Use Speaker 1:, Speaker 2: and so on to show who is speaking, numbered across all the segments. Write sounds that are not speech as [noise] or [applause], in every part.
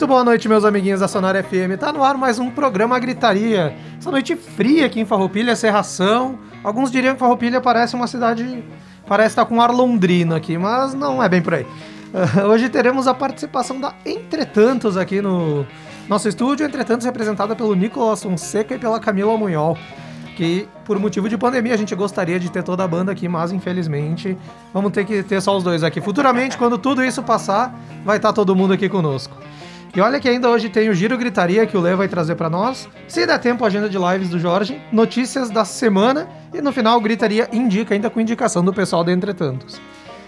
Speaker 1: Muito boa noite, meus amiguinhos da Sonora FM. Tá no ar mais um programa Gritaria. Essa noite fria aqui em Farroupilha, Serração. Alguns diriam que Farroupilha parece uma cidade... Parece estar com um ar londrino aqui, mas não é bem por aí. [laughs] Hoje teremos a participação da Entretantos aqui no nosso estúdio. Entretantos representada pelo Nicolas Fonseca e pela Camila Munhol. Que por motivo de pandemia a gente gostaria de ter toda a banda aqui, mas infelizmente vamos ter que ter só os dois aqui. Futuramente, quando tudo isso passar, vai estar todo mundo aqui conosco. E olha que ainda hoje tem o Giro Gritaria que o Lê vai trazer para nós. Se der tempo, agenda de lives do Jorge, notícias da semana e no final Gritaria indica ainda com indicação do pessoal da Entretantos.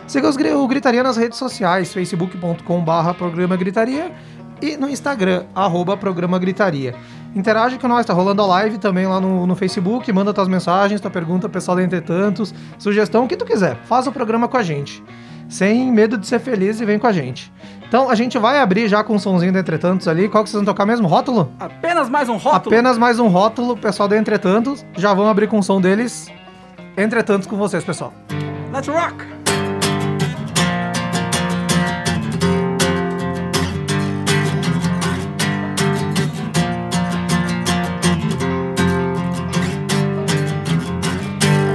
Speaker 1: Siga os, o Gritaria nas redes sociais, facebook.com.br programa Gritaria e no Instagram, arroba programa Gritaria. Interage com nós, tá rolando a live também lá no, no Facebook, manda tuas mensagens, tua pergunta, pessoal da Entretantos, sugestão, o que tu quiser. Faz o programa com a gente. Sem medo de ser feliz e vem com a gente. Então a gente vai abrir já com o somzinho do Entretantos ali. Qual que vocês vão tocar mesmo? Rótulo?
Speaker 2: Apenas mais um rótulo.
Speaker 1: Apenas mais um rótulo, pessoal do Entretantos. Já vão abrir com o som deles. Entretantos com vocês, pessoal.
Speaker 2: Let's rock!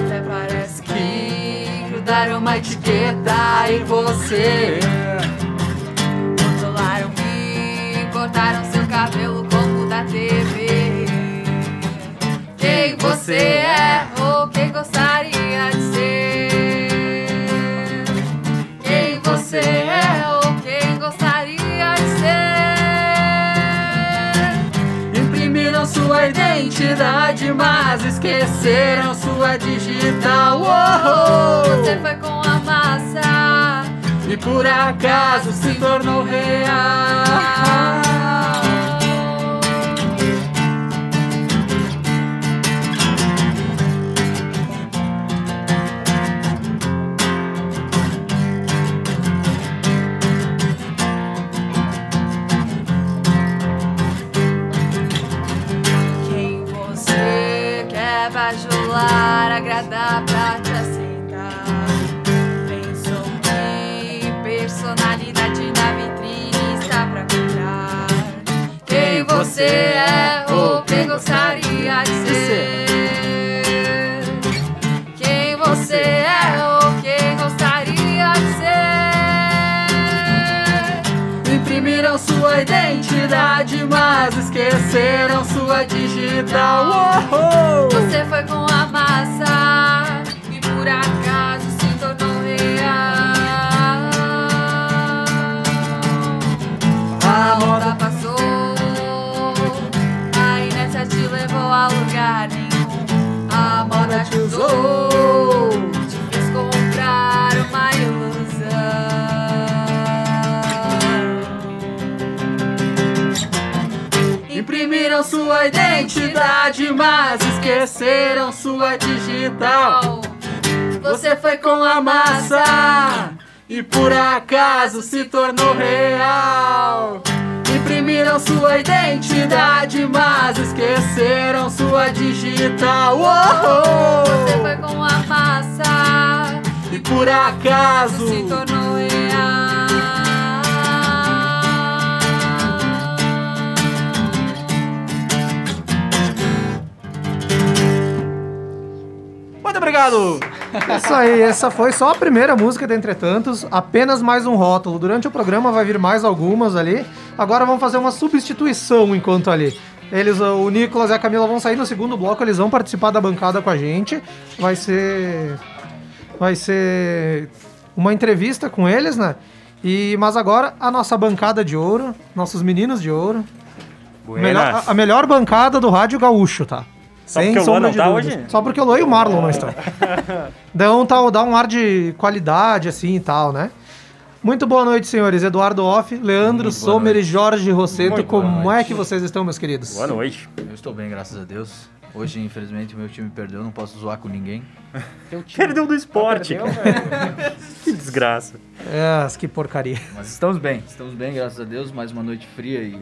Speaker 3: Até parece que grudaram uma etiqueta em você. Cortaram seu cabelo como da TV. Quem você é ou quem gostaria de ser? Quem você é ou quem gostaria de ser?
Speaker 4: Imprimiram sua identidade, mas esqueceram sua digital. Oh,
Speaker 3: Você foi com a massa.
Speaker 4: E por acaso se tornou real.
Speaker 3: Quem você quer bajular, você é ou quem gostaria de ser? Quem você é ou quem gostaria de ser?
Speaker 4: Imprimiram sua identidade, mas esqueceram sua digital.
Speaker 3: Você foi com a massa e por te usou, te fez comprar uma ilusão.
Speaker 4: Imprimiram sua identidade, mas esqueceram sua digital. Você foi com a massa e por acaso se tornou real. Imprimiram sua identidade, mas esqueceram sua digital. Oh,
Speaker 3: Você foi com a massa
Speaker 4: E por acaso
Speaker 3: se tornou real.
Speaker 2: Muito obrigado!
Speaker 1: Isso aí, essa foi só a primeira música do Entretantos, apenas mais um rótulo. Durante o programa vai vir mais algumas ali. Agora vamos fazer uma substituição enquanto ali. Eles, o Nicolas e a Camila vão sair no segundo bloco, eles vão participar da bancada com a gente. Vai ser vai ser uma entrevista com eles, né? E mas agora a nossa bancada de ouro, nossos meninos de ouro. Melhor- a, a melhor bancada do rádio gaúcho, tá?
Speaker 5: Só porque o Luan não
Speaker 1: de
Speaker 5: tá
Speaker 1: dúvidas.
Speaker 5: hoje?
Speaker 1: Só porque o Luan e o Marlon não estão. [laughs] Dá um, tal- dá um ar de qualidade, assim e tal, né? Muito boa noite, senhores. Eduardo Off, Leandro Sommer e Jorge Rosseto. Como é que vocês estão, meus queridos?
Speaker 5: Boa noite.
Speaker 6: Eu estou bem, graças a Deus. Hoje, infelizmente, o meu time perdeu, não posso zoar com ninguém.
Speaker 5: Perdeu do esporte. que desgraça.
Speaker 1: É, que porcaria.
Speaker 6: Mas estamos bem, estamos bem, graças a Deus. Mais uma noite fria e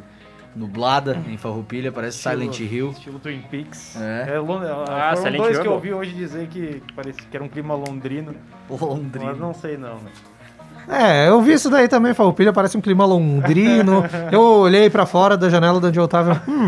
Speaker 6: nublada em Farroupilha, parece estilo, Silent Hill.
Speaker 7: Estilo Twin Peaks.
Speaker 6: É.
Speaker 7: é ah, foram Silent dois Hill é que eu ouvi hoje dizer que parecia que era um clima londrino.
Speaker 6: Londrino.
Speaker 7: Mas não sei não, né?
Speaker 1: É, eu vi isso daí também, Farroupilha parece um clima londrino. [laughs] eu olhei pra fora da janela de onde eu tava. Hum,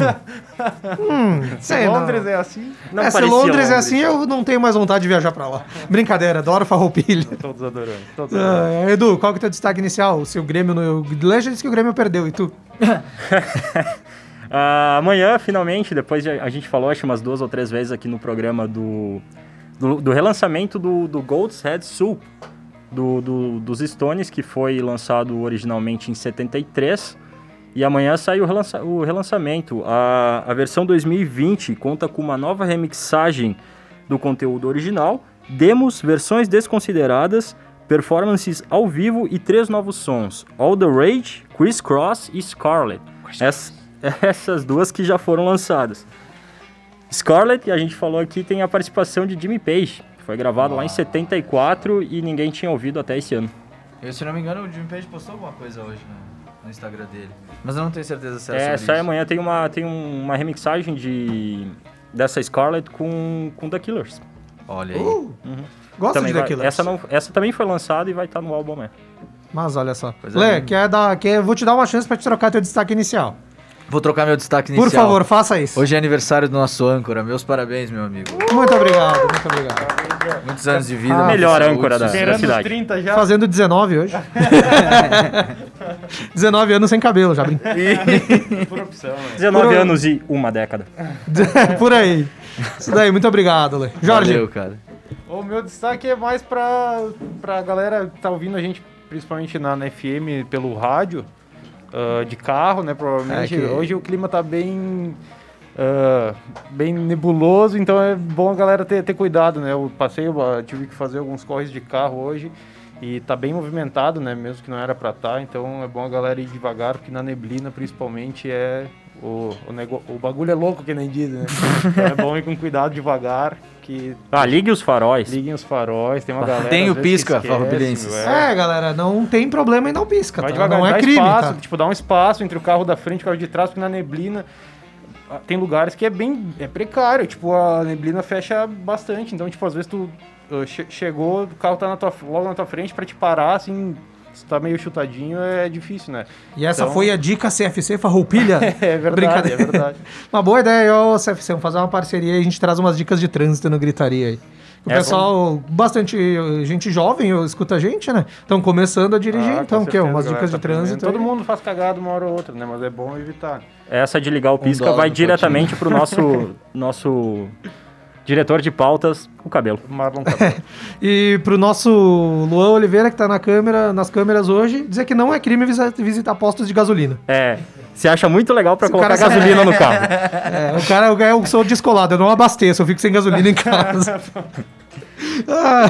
Speaker 7: hum, [laughs] sei se Londres não. é assim?
Speaker 1: Não é, se Londres, Londres, é assim, eu não tenho mais vontade de viajar pra lá. [laughs] Brincadeira, adoro Farroupilha.
Speaker 7: Todos adorando. Todos adorando.
Speaker 1: Uh, Edu, qual que é o teu destaque inicial? Se o Grêmio... No... O Leja disse que o Grêmio perdeu, e tu?
Speaker 5: uh, amanhã, finalmente, depois de, a gente falou acho umas duas ou três vezes aqui no programa do, do, do relançamento do, do Gold's Head Sul do, do, dos Stones, que foi lançado originalmente em 73. E amanhã sai o, relança, o relançamento. A, a versão 2020 conta com uma nova remixagem do conteúdo original, demos, versões desconsideradas, performances ao vivo e três novos sons: All the Rage, Chris Cross e Scarlet. Ess, [laughs] essas duas que já foram lançadas. Scarlet, a gente falou aqui, tem a participação de Jimmy Page, foi gravado ah. lá em 74 e ninguém tinha ouvido até esse ano.
Speaker 6: Eu, se não me engano, o Jimmy Page postou alguma coisa hoje no, no Instagram dele. Mas eu não tenho certeza se
Speaker 5: é É, sai amanhã. Tem uma, tem uma remixagem de, dessa Scarlet com, com The Killers.
Speaker 6: Olha aí.
Speaker 1: Uh, uhum. Também de The Killers.
Speaker 5: Essa, não, essa também foi lançada e vai estar tá no álbum, é.
Speaker 1: Mas olha só. Lê, quer dar, quer, vou te dar uma chance para te trocar teu destaque inicial.
Speaker 6: Vou trocar meu destaque inicial.
Speaker 1: Por favor, faça isso.
Speaker 6: Hoje é aniversário do nosso âncora. Meus parabéns, meu amigo.
Speaker 1: Muito obrigado, muito obrigado.
Speaker 6: Muitos anos de vida.
Speaker 5: Ah, melhor âncora da, da cidade.
Speaker 7: 30 já.
Speaker 1: Fazendo 19 hoje. [laughs] 19 anos sem cabelo, já brinquei. [laughs]
Speaker 5: Por opção, né? 19 Por... anos e uma década. [laughs]
Speaker 1: Por aí. Isso daí, muito obrigado, Lê. Jorge.
Speaker 6: Valeu, cara.
Speaker 7: O meu destaque é mais pra, pra galera que tá ouvindo a gente, principalmente na, na FM, pelo rádio uh, de carro, né? Provavelmente. É que... Hoje o clima tá bem. Uh, bem nebuloso, então é bom a galera ter, ter cuidado, né? Eu passei, eu tive que fazer alguns corres de carro hoje e tá bem movimentado, né? Mesmo que não era para estar, tá, então é bom a galera ir devagar, porque na neblina principalmente é o, o, nego... o bagulho é louco, que nem diz, né? então é bom ir com cuidado devagar, que...
Speaker 5: Ah, ligue os faróis.
Speaker 7: Liguem os faróis, tem uma galera...
Speaker 6: Tem o pisca, farroupilhenses.
Speaker 1: É. é, galera, não tem problema em não pisca, Vai tá? devagar, não é crime,
Speaker 7: espaço,
Speaker 1: tá?
Speaker 7: Tipo, dá um espaço entre o carro da frente e o carro de trás, porque na neblina ah, tem lugares que é bem é precário, tipo, a neblina fecha bastante, então, tipo, às vezes tu uh, che chegou, o carro tá na tua, logo na tua frente para te parar, assim, se tá meio chutadinho, é difícil, né?
Speaker 1: E essa então... foi a dica CFC Farroupilha? [laughs]
Speaker 7: é verdade, é verdade.
Speaker 1: uma boa ideia, ó, CFC, vamos fazer uma parceria e a gente traz umas dicas de trânsito no Gritaria aí. O é, pessoal, vamos... bastante gente jovem escuta a gente, né? Estão começando a dirigir, ah, então, o quê? Umas dicas de tá trânsito.
Speaker 7: Todo mundo faz cagada uma hora ou outra, né? Mas é bom evitar.
Speaker 5: Essa de ligar o pisca um vai diretamente pro nosso, [laughs] nosso Diretor de pautas, o cabelo.
Speaker 7: Marlon [laughs] Cabelo.
Speaker 1: e pro nosso Luan Oliveira, que tá na câmera, nas câmeras hoje, dizer que não é crime visitar postos de gasolina.
Speaker 5: É. Você acha muito legal para colocar gasolina no carro. [laughs]
Speaker 1: É, o cara, eu sou descolado, eu não abasteço, eu fico sem gasolina em casa. ah,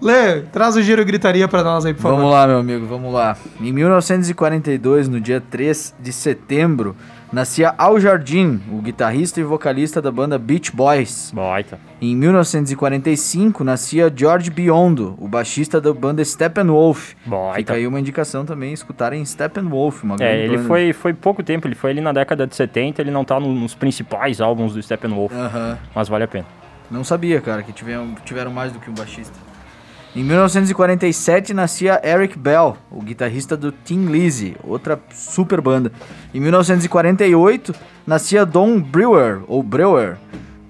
Speaker 1: Lê, traz o giro e gritaria para nós aí, por
Speaker 6: favor. Vamos lá, meu amigo, vamos lá. Em 1942, no dia 3 de setembro, nascia Al Jardim, o guitarrista e vocalista da banda Beach Boys.
Speaker 5: Boita.
Speaker 6: Em 1945, nascia George Biondo, o baixista da banda Steppenwolf.
Speaker 5: Boita.
Speaker 6: Fica aí uma indicação também, escutarem Steppenwolf, uma
Speaker 5: É, ele foi, foi pouco tempo, ele foi ali na década de 70, ele não tá nos principais álbuns do Steppenwolf, uh -huh. mas vale a pena.
Speaker 6: Não sabia, cara, que tiveram, tiveram mais do que um baixista. Em 1947 nascia Eric Bell, o guitarrista do Tim Lizzy, outra super banda. Em 1948 nascia Don Brewer, ou Brewer,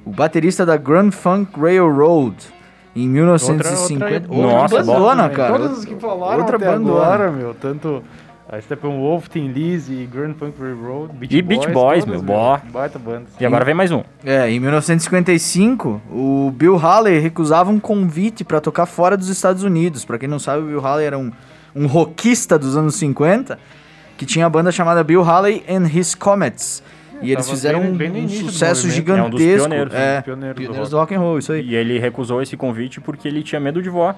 Speaker 6: o baterista da Grand Funk Railroad. Em 1950.
Speaker 7: Outra, outra,
Speaker 6: outra Nossa, bandona, cara.
Speaker 7: Todas as que falaram outra até bandona. agora, meu. Tanto a Steppenwolf, Tim Lizzy, Grand Funk Railroad,
Speaker 5: Beach e Boys, Beach Boys, meu, bó.
Speaker 7: Baita banda.
Speaker 5: E agora vem mais um.
Speaker 6: É, em 1955, o Bill Haley recusava um convite para tocar fora dos Estados Unidos. Para quem não sabe, o Bill Haley era um, um rockista dos anos 50, que tinha a banda chamada Bill Haley and His Comets. E eles fizeram bem, bem um sucesso gigantesco. É um dos
Speaker 5: pioneiros.
Speaker 6: É, pioneiros, pioneiros do, rock. do rock and roll, isso aí.
Speaker 5: E ele recusou esse convite porque ele tinha medo de voar.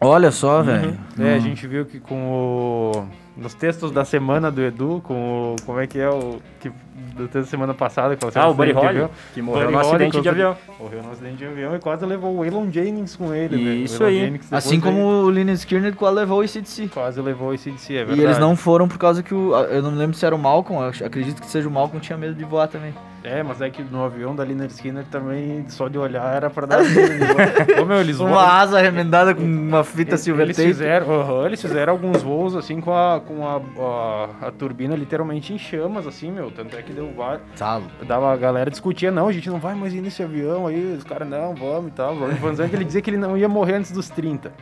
Speaker 6: Olha só, uhum. velho.
Speaker 7: É, a gente viu que com o nos textos da semana do Edu, com o. Como é que é o. Que, do texto da semana passada, que
Speaker 5: você Ah, o Buddy Holly, que morreu no acidente de avião.
Speaker 7: Morreu no acidente de avião e quase levou o Elon Jennings com ele,
Speaker 6: né? Isso aí. Jennings, assim como o Linus Skinner quase levou o
Speaker 7: ICDC. Quase levou o ICDC, é
Speaker 6: verdade. E eles não foram por causa que o. Eu não lembro se era o Malcolm, acredito que seja o Malcolm, tinha medo de voar também.
Speaker 7: É, mas é que no avião da Liner Skinner também, só de olhar, era pra dar medo. [laughs]
Speaker 6: Ô, meu, eles Uma voam... asa remendada com uma fita silver
Speaker 7: eles Fizeram, uh, eles fizeram alguns voos, assim, com, a, com a, a, a, turbina literalmente em chamas, assim, meu. Tanto é que deu vários...
Speaker 6: Salo.
Speaker 7: Dava, a galera discutia, não, a gente não vai mais ir nesse avião aí. Os caras, não, vamos e tal. O Van Zandt, ele dizia que ele não ia morrer antes dos 30.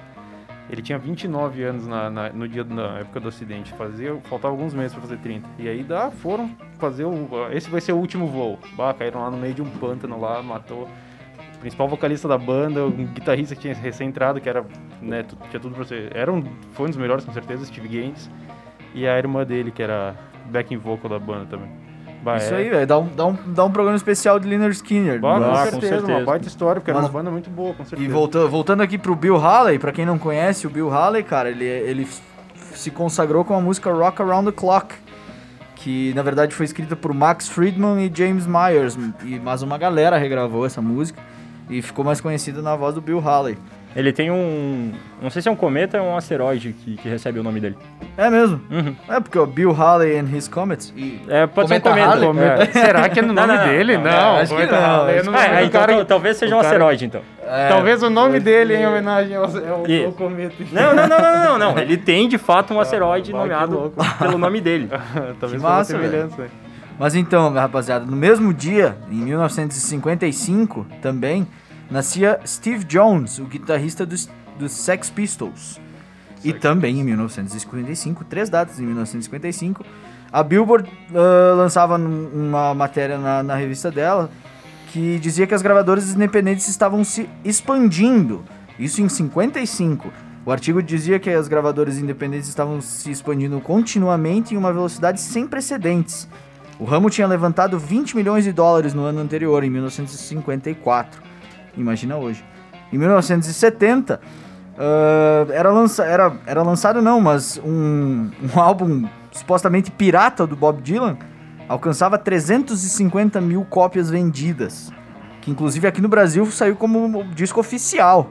Speaker 7: Ele tinha 29 anos na, na, no dia na época do acidente. Fazia, faltava alguns meses para fazer 30. E aí dá, foram fazer o. Esse vai ser o último voo. Bah, caíram lá no meio de um pântano lá, matou o principal vocalista da banda, um guitarrista que tinha recém-entrado, que era, né, tinha tudo pra ser. Era um, foi um dos melhores, com certeza, Steve Gaines. E a irmã dele, que era backing vocal da banda também.
Speaker 6: Bah, Isso é. aí, velho. Dá um, dá, um, dá um programa especial de Leonard Skinner.
Speaker 7: Bah, com, certeza, com, certeza, uma baita história, porque Mas, era uma banda muito boa, com certeza.
Speaker 6: E voltando, voltando aqui pro Bill Haley, pra quem não conhece, o Bill Haley, cara, ele, ele se consagrou com a música Rock Around the Clock, que na verdade foi escrita por Max Friedman e James Myers, e, mas uma galera regravou essa música e ficou mais conhecida na voz do Bill Haley.
Speaker 5: Ele tem um. Não sei se é um cometa ou um asteroide que, que recebe o nome dele.
Speaker 6: É mesmo? Uhum. É porque o Bill Halley and his Comets. E
Speaker 5: é, pode cometa ser um cometa. cometa.
Speaker 7: É. [laughs] Será que é no nome não, não, dele? Não, não
Speaker 6: acho que não.
Speaker 5: É, no é, então, cara, talvez seja um cara... asteroide, então.
Speaker 7: É, talvez o nome dele em homenagem ao, ao, e... ao cometa.
Speaker 5: Não, não, não, não, não, não. [laughs] Ele tem de fato um ah, asteroide nomeado pelo nome dele. [laughs]
Speaker 7: talvez que massa, semelhança.
Speaker 6: Mas então, rapaziada, no mesmo dia, em 1955, também nascia Steve Jones, o guitarrista dos, dos Sex Pistols. E também em 1955, três datas em 1955, a Billboard uh, lançava uma matéria na, na revista dela que dizia que as gravadoras independentes estavam se expandindo. Isso em 55. O artigo dizia que as gravadoras independentes estavam se expandindo continuamente em uma velocidade sem precedentes. O ramo tinha levantado 20 milhões de dólares no ano anterior, em 1954. Imagina hoje. Em 1970, uh, era, lança era, era lançado não, mas um, um álbum supostamente pirata do Bob Dylan alcançava 350 mil cópias vendidas. Que inclusive aqui no Brasil saiu como disco oficial.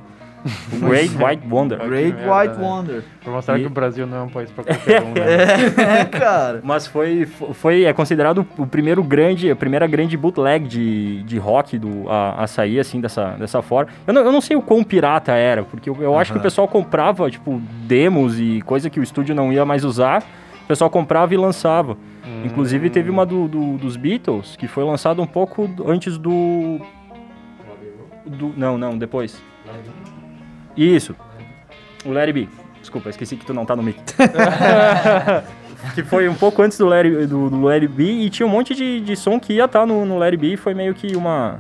Speaker 5: Great White Wonder.
Speaker 6: Great White Wonder.
Speaker 7: Pra mostrar e... que o Brasil não é um país pra qualquer um, né? [laughs]
Speaker 6: é, cara.
Speaker 5: Mas foi, foi é considerado o primeiro grande, a primeira grande bootleg de, de rock do, a, a sair assim dessa, dessa forma. Eu não, eu não sei o quão pirata era, porque eu, eu acho que o pessoal comprava, tipo, demos e coisa que o estúdio não ia mais usar. O pessoal comprava e lançava. Hum. Inclusive teve uma do, do, dos Beatles, que foi lançada um pouco antes do... do não, não, depois. Isso. O Larry B. Desculpa, esqueci que tu não tá no mic. [laughs] que foi um pouco antes do Larry, do, do Larry B e tinha um monte de, de som que ia estar tá no, no Larry B foi meio que uma...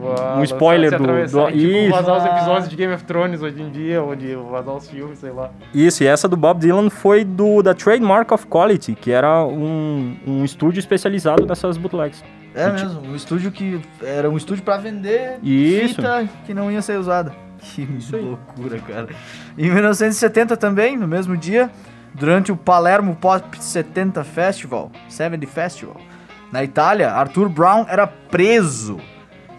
Speaker 5: Uau, um spoiler do, do...
Speaker 7: Tipo, Isso. vazar os episódios de Game of Thrones hoje em dia, onde vazar os filmes, sei lá.
Speaker 5: Isso, e essa do Bob Dylan foi do da Trademark of Quality, que era um, um estúdio especializado nessas bootlegs.
Speaker 6: É mesmo, um estúdio que era um estúdio para vender Isso. fita que não ia ser usada. Que loucura, cara. Em 1970 também, no mesmo dia, durante o Palermo Pop 70 Festival, 70 Festival, na Itália, Arthur Brown era preso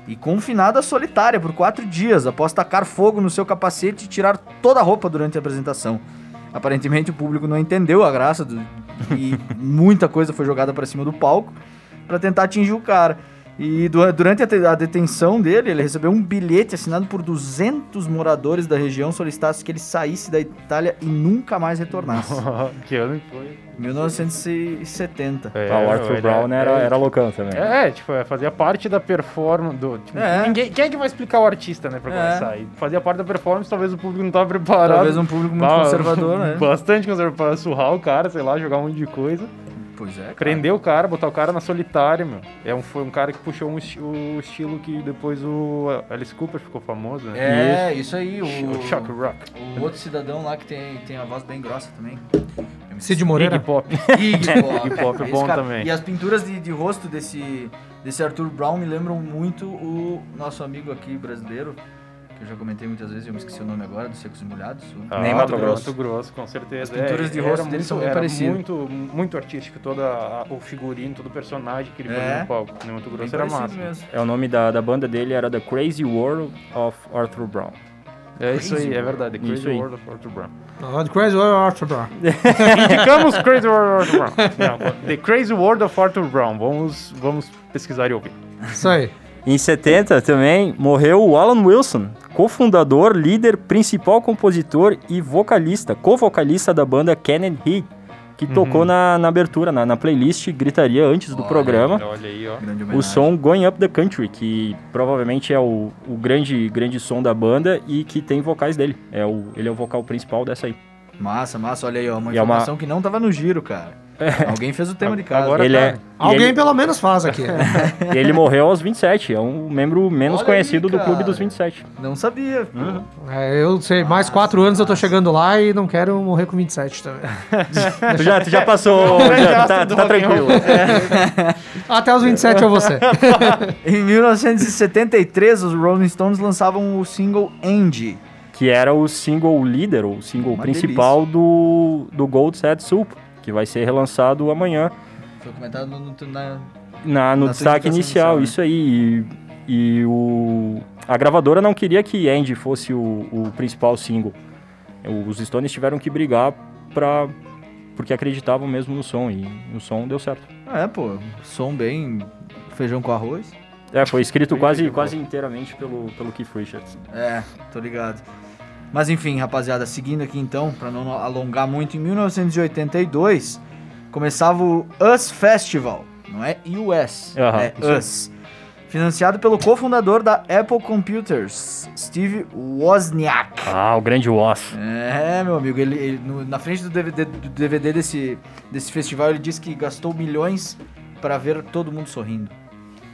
Speaker 6: e confinado à solitária por quatro dias após tacar fogo no seu capacete e tirar toda a roupa durante a apresentação. Aparentemente o público não entendeu a graça do, e muita coisa foi jogada para cima do palco para tentar atingir o cara. E durante a detenção dele, ele recebeu um bilhete assinado por 200 moradores da região solicitasse que ele saísse da Itália e nunca mais retornasse. [laughs] [laughs]
Speaker 7: que ano foi?
Speaker 6: 1970.
Speaker 5: É, ah, o Arthur Brown era, era, era loucão também.
Speaker 7: É, tipo, é, fazia parte da performance do. Tipo, é. ninguém, quem é que vai explicar o artista, né, pra é. começar? E fazia parte da performance, talvez o público não tava preparado.
Speaker 6: Talvez um público muito conservador, né? [laughs]
Speaker 7: Bastante conservador pra surrar o cara, sei lá, jogar um monte de coisa.
Speaker 6: Pois é. Cara.
Speaker 7: Prender o cara, botar o cara na solitária, meu. É um, foi um cara que puxou um esti o estilo que depois o Alice Cooper ficou famoso, né?
Speaker 6: É, isso, isso aí. O,
Speaker 7: o Shock Rock.
Speaker 6: O outro cidadão lá que tem, tem a voz bem grossa também.
Speaker 7: Cid Moreira.
Speaker 6: Iggy Pop. [laughs]
Speaker 7: Iggy Pop. Iggy Pop é bom cara, também.
Speaker 6: E as pinturas de, de rosto desse, desse Arthur Brown me lembram muito o nosso amigo aqui brasileiro, que eu já comentei muitas vezes, eu me esqueci o nome agora, dos Secos e Molhados.
Speaker 7: Ah,
Speaker 5: Nem Mato Grosso.
Speaker 7: Mato Grosso, com certeza.
Speaker 6: As pinturas de rosto
Speaker 7: era
Speaker 6: deles são
Speaker 7: muito,
Speaker 6: bem
Speaker 7: era
Speaker 6: parecidas.
Speaker 7: muito, muito artístico, todo a- o figurino, todo o personagem que ele
Speaker 6: É.
Speaker 7: fazia no palco. No Mato
Speaker 6: Bem
Speaker 7: Grosso era
Speaker 6: parecido
Speaker 7: massa.
Speaker 6: mesmo.
Speaker 5: É o nome da, da banda dele era The Crazy World of Arthur Brown.
Speaker 7: É isso aí,
Speaker 6: Crazy
Speaker 7: é verdade. Crazy
Speaker 5: Isso aí.
Speaker 7: World of Arthur Brown.
Speaker 1: Ah, The Crazy World of Arthur Brown. [laughs]
Speaker 7: Indicamos Crazy World of Arthur Brown. Não, The Crazy World of Arthur Brown. Vamos, vamos pesquisar e ouvir.
Speaker 1: Isso aí.
Speaker 5: Em 70 também morreu o Alan Wilson, cofundador, líder, principal compositor e vocalista, co-vocalista da banda Kenneth Heat, que tocou na, na abertura, na, na playlist Gritaria antes do
Speaker 6: Olha
Speaker 5: programa.
Speaker 7: Olha aí, ó.
Speaker 5: O som Going Up the Country, que provavelmente é o, o grande, grande som da banda e que tem vocais dele. É o, ele é o vocal principal dessa aí.
Speaker 6: Massa, massa, olha aí, ó, uma
Speaker 5: E é uma-
Speaker 6: informação que não tava no giro, cara. Alguém fez o tema de casa.
Speaker 7: Agora
Speaker 5: ele
Speaker 7: tá.
Speaker 5: é,
Speaker 1: Alguém
Speaker 5: ele,
Speaker 1: pelo menos faz aqui. [laughs]
Speaker 5: e ele morreu aos 27, é um membro menos
Speaker 6: Olha
Speaker 5: conhecido
Speaker 6: aí,
Speaker 5: do clube
Speaker 6: cara.
Speaker 5: dos 27.
Speaker 6: Não sabia.
Speaker 1: É, eu sei, mais quatro anos eu tô chegando lá e não quero morrer com 27 também. [laughs]
Speaker 5: Tu já, tu já passou, [laughs] já, tá, tá tranquilo.
Speaker 1: Até os 27 eu vou ser.
Speaker 6: Em 1973, os Rolling Stones lançavam o single Angie.
Speaker 5: Que era o single líder, o single
Speaker 6: Uma
Speaker 5: principal do, do Gold's Head Soup, que vai ser relançado amanhã
Speaker 6: Foi comentado no, no- na...
Speaker 5: na, no
Speaker 6: Na
Speaker 5: destaque inicial,
Speaker 6: inicial, né?
Speaker 5: isso aí. E, e o, a gravadora não queria que Andy fosse o, o principal single. Os Stones tiveram que brigar pra, porque acreditavam mesmo no som, e o som deu certo.
Speaker 6: É, pô, som bem feijão com arroz.
Speaker 5: É, foi escrito
Speaker 7: Bem
Speaker 5: quase, quase inteiramente pelo, pelo Keith Richards.
Speaker 6: É, tô ligado. Mas enfim, rapaziada, seguindo aqui então, pra não alongar muito, em 1982 começava o US Festival, não é US, é
Speaker 5: aí.
Speaker 6: US. Financiado pelo cofundador da Apple Computers, Steve Wozniak.
Speaker 5: Ah, o grande Woz.
Speaker 6: É, meu amigo, ele, ele- no- na frente do DVD, do DVD desse, desse festival, ele disse que gastou milhões pra ver todo mundo sorrindo.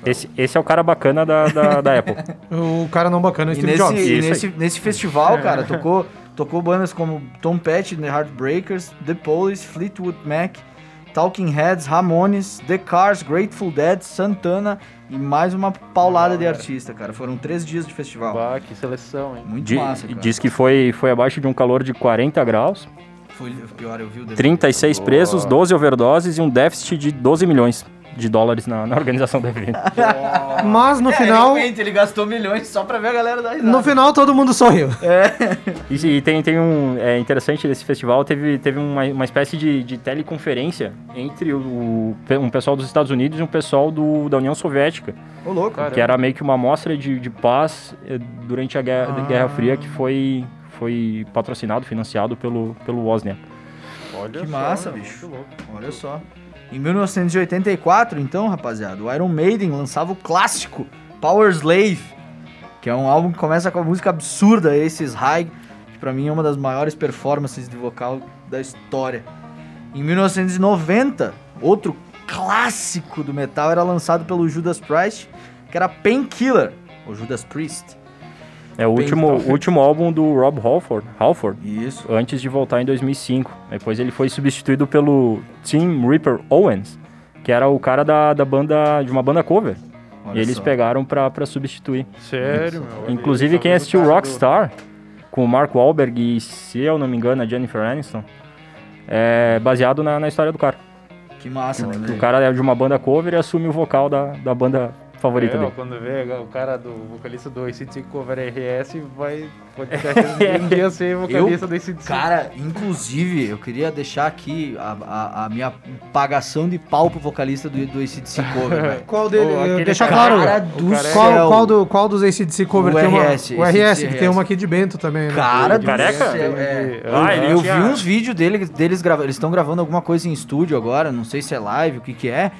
Speaker 5: Esse, esse é o cara bacana da, da, da Apple. [laughs]
Speaker 1: O cara não bacana, o
Speaker 6: E
Speaker 1: Steve
Speaker 6: nesse,
Speaker 1: Jobs.
Speaker 6: e nesse, nesse festival, cara, tocou, tocou bandas como Tom Petty, The Heartbreakers, The Police, Fleetwood Mac, Talking Heads, Ramones, The Cars, Grateful Dead, Santana e mais uma paulada de artista, cara. Foram três dias de festival.
Speaker 7: Bah, que seleção, hein?
Speaker 6: Muito
Speaker 5: Di-
Speaker 6: massa, cara.
Speaker 5: diz que foi, foi abaixo de um calor de 40 graus,
Speaker 6: Foi pior, eu vi o DVD.
Speaker 5: 36
Speaker 7: Boa.
Speaker 5: presos, 12 overdoses e um déficit de 12 milhões de dólares na, na organização do evento. [laughs]
Speaker 1: Mas no
Speaker 6: É,
Speaker 1: final,
Speaker 6: realmente, ele gastou milhões só pra ver a galera da risada.
Speaker 1: no final todo mundo sorriu. [laughs]
Speaker 5: E, e tem, tem um. É interessante desse festival, teve, teve uma, uma espécie de, de teleconferência entre o, um pessoal dos Estados Unidos e um pessoal do, da União Soviética,
Speaker 6: Ô, louco.
Speaker 7: Cara,
Speaker 5: que era meio que uma amostra de, de paz eh, durante a Guerra,
Speaker 1: Ah.
Speaker 5: Guerra Fria que foi, foi patrocinado, financiado pelo, pelo Wozniak.
Speaker 7: Olha
Speaker 6: Que
Speaker 7: só,
Speaker 6: massa,
Speaker 7: né?
Speaker 6: bicho. Olha só. Em 1984, então, rapaziada, o Iron Maiden lançava o clássico Power Slave, que é um álbum que começa com a música absurda Aces High, que pra mim é uma das maiores performances de vocal da história. Em 1990, outro clássico do metal era lançado pelo Judas Priest, que era Painkiller, ou Judas Priest.
Speaker 5: É o último, último álbum do Rob Halford, Halford
Speaker 6: Isso.
Speaker 5: antes de voltar em 2005. Depois ele foi substituído pelo Tim Ripper Owens, que era o cara da, da banda, de uma banda cover.
Speaker 6: Olha
Speaker 5: e eles
Speaker 6: só.
Speaker 5: pegaram pra, pra substituir.
Speaker 7: Sério, meu.
Speaker 5: Inclusive,
Speaker 7: aí,
Speaker 5: quem assistiu Rockstar, com o Mark Wahlberg e, se eu não me engano, a Jennifer Aniston, é baseado na, na história do cara.
Speaker 6: Que massa, né?
Speaker 5: O cara é de uma banda cover e assume o vocal da, da banda favorita
Speaker 7: É,
Speaker 5: dele.
Speaker 7: quando vê o cara do vocalista do ACDC cover RS, vai. Pode ter um dia ser [laughs] vocalista do ACDC.
Speaker 6: Cara, inclusive, eu queria deixar aqui a, a, a minha pagação de pau pro vocalista do, do ACDC Cover. [laughs]
Speaker 1: Qual dele? Deixa
Speaker 7: cara-
Speaker 1: claro.
Speaker 6: Cara do
Speaker 7: cara é-
Speaker 1: Qual, qual, do, qual dos ACDC cover
Speaker 6: O
Speaker 1: tem uma?
Speaker 6: RS,
Speaker 1: o RS, que tem uma aqui de Bento também, né?
Speaker 6: Cara do
Speaker 5: Careca?
Speaker 6: céu, é.
Speaker 5: Ah,
Speaker 6: eu eu vi uns vídeos dele, deles gravando. Eles estão gravando alguma coisa em estúdio agora, não sei se é live, o que que é.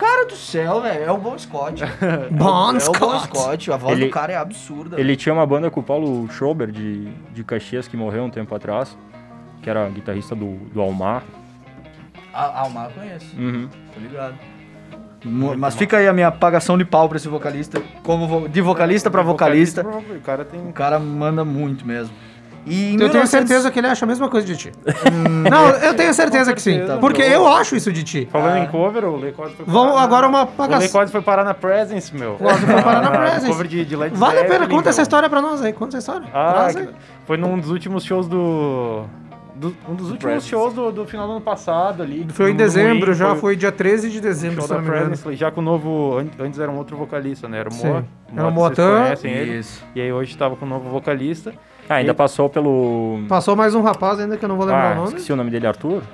Speaker 6: Cara do céu, velho, é o Bon Scott. [laughs]
Speaker 1: Bon
Speaker 6: é o Bon
Speaker 1: Scott.
Speaker 6: Scott, a voz
Speaker 5: Ele-
Speaker 6: do cara é absurda.
Speaker 5: Ele tinha uma banda com o Paulo Schober, de, de Caxias, que morreu um tempo atrás, que era guitarrista do, do Almar.
Speaker 6: Ah, Almar eu conheço,
Speaker 5: Uhum.
Speaker 6: tô ligado. Mo- Mas fica aí a minha pagação de pau pra esse vocalista, como vo- de vocalista pra vocalista.
Speaker 7: O cara tem.
Speaker 6: O cara manda muito mesmo.
Speaker 1: E eu 1900... tenho certeza que ele acha a mesma coisa de ti. [laughs] não, eu tenho certeza que sim. Tá porque eu acho isso de ti.
Speaker 7: Falando ah. em cover, o Lee foi
Speaker 1: Vamos agora uma
Speaker 7: pagação. O Lee foi parar na Presence, meu.
Speaker 1: O foi parar na Presence. Cover de, de Led vale a pena, conta essa história pra nós aí. Conta essa história.
Speaker 7: Ah, foi num dos últimos shows do do, um dos últimos shows do, do, final do ano passado ali.
Speaker 1: Foi em dezembro, já foi, foi dia 13 de dezembro, show
Speaker 7: da já com o novo. Antes era um outro vocalista, né? Era o Moa.
Speaker 1: Era o Moatan.
Speaker 7: Isso. E aí hoje tava com o um novo vocalista.
Speaker 5: Ah, ainda e... passou pelo.
Speaker 1: Passou mais um rapaz ainda que eu não vou lembrar ah, o nome.
Speaker 5: Esqueci o nome dele, Arthur?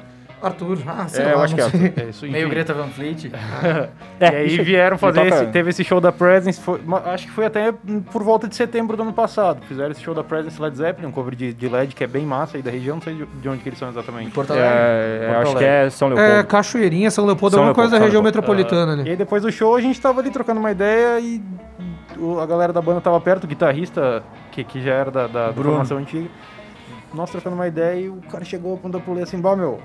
Speaker 1: Arthur, ah, sei
Speaker 5: é,
Speaker 1: lá,
Speaker 5: eu acho que é. É, isso,
Speaker 6: Meio Greta Van Fleet. [laughs]
Speaker 7: é, e aí vieram fazer esse, teve esse show da Presence, foi, acho que foi até por volta de setembro do ano passado. Fizeram esse show da Presence Led Zeppelin, um cover de, de LED que é bem massa aí da região, não sei de onde que eles são exatamente.
Speaker 5: Porto Alegre. É, Porto acho que é São Leopoldo.
Speaker 1: É, Cachoeirinha, São Leopoldo, é uma coisa da região metropolitana ali.
Speaker 7: E aí depois do show a gente tava ali trocando uma ideia e a galera da banda tava perto, o guitarrista, que, já era da, da, da formação antiga. Nós trocando uma ideia e o cara chegou, apontou pro Lê assim, bah, meu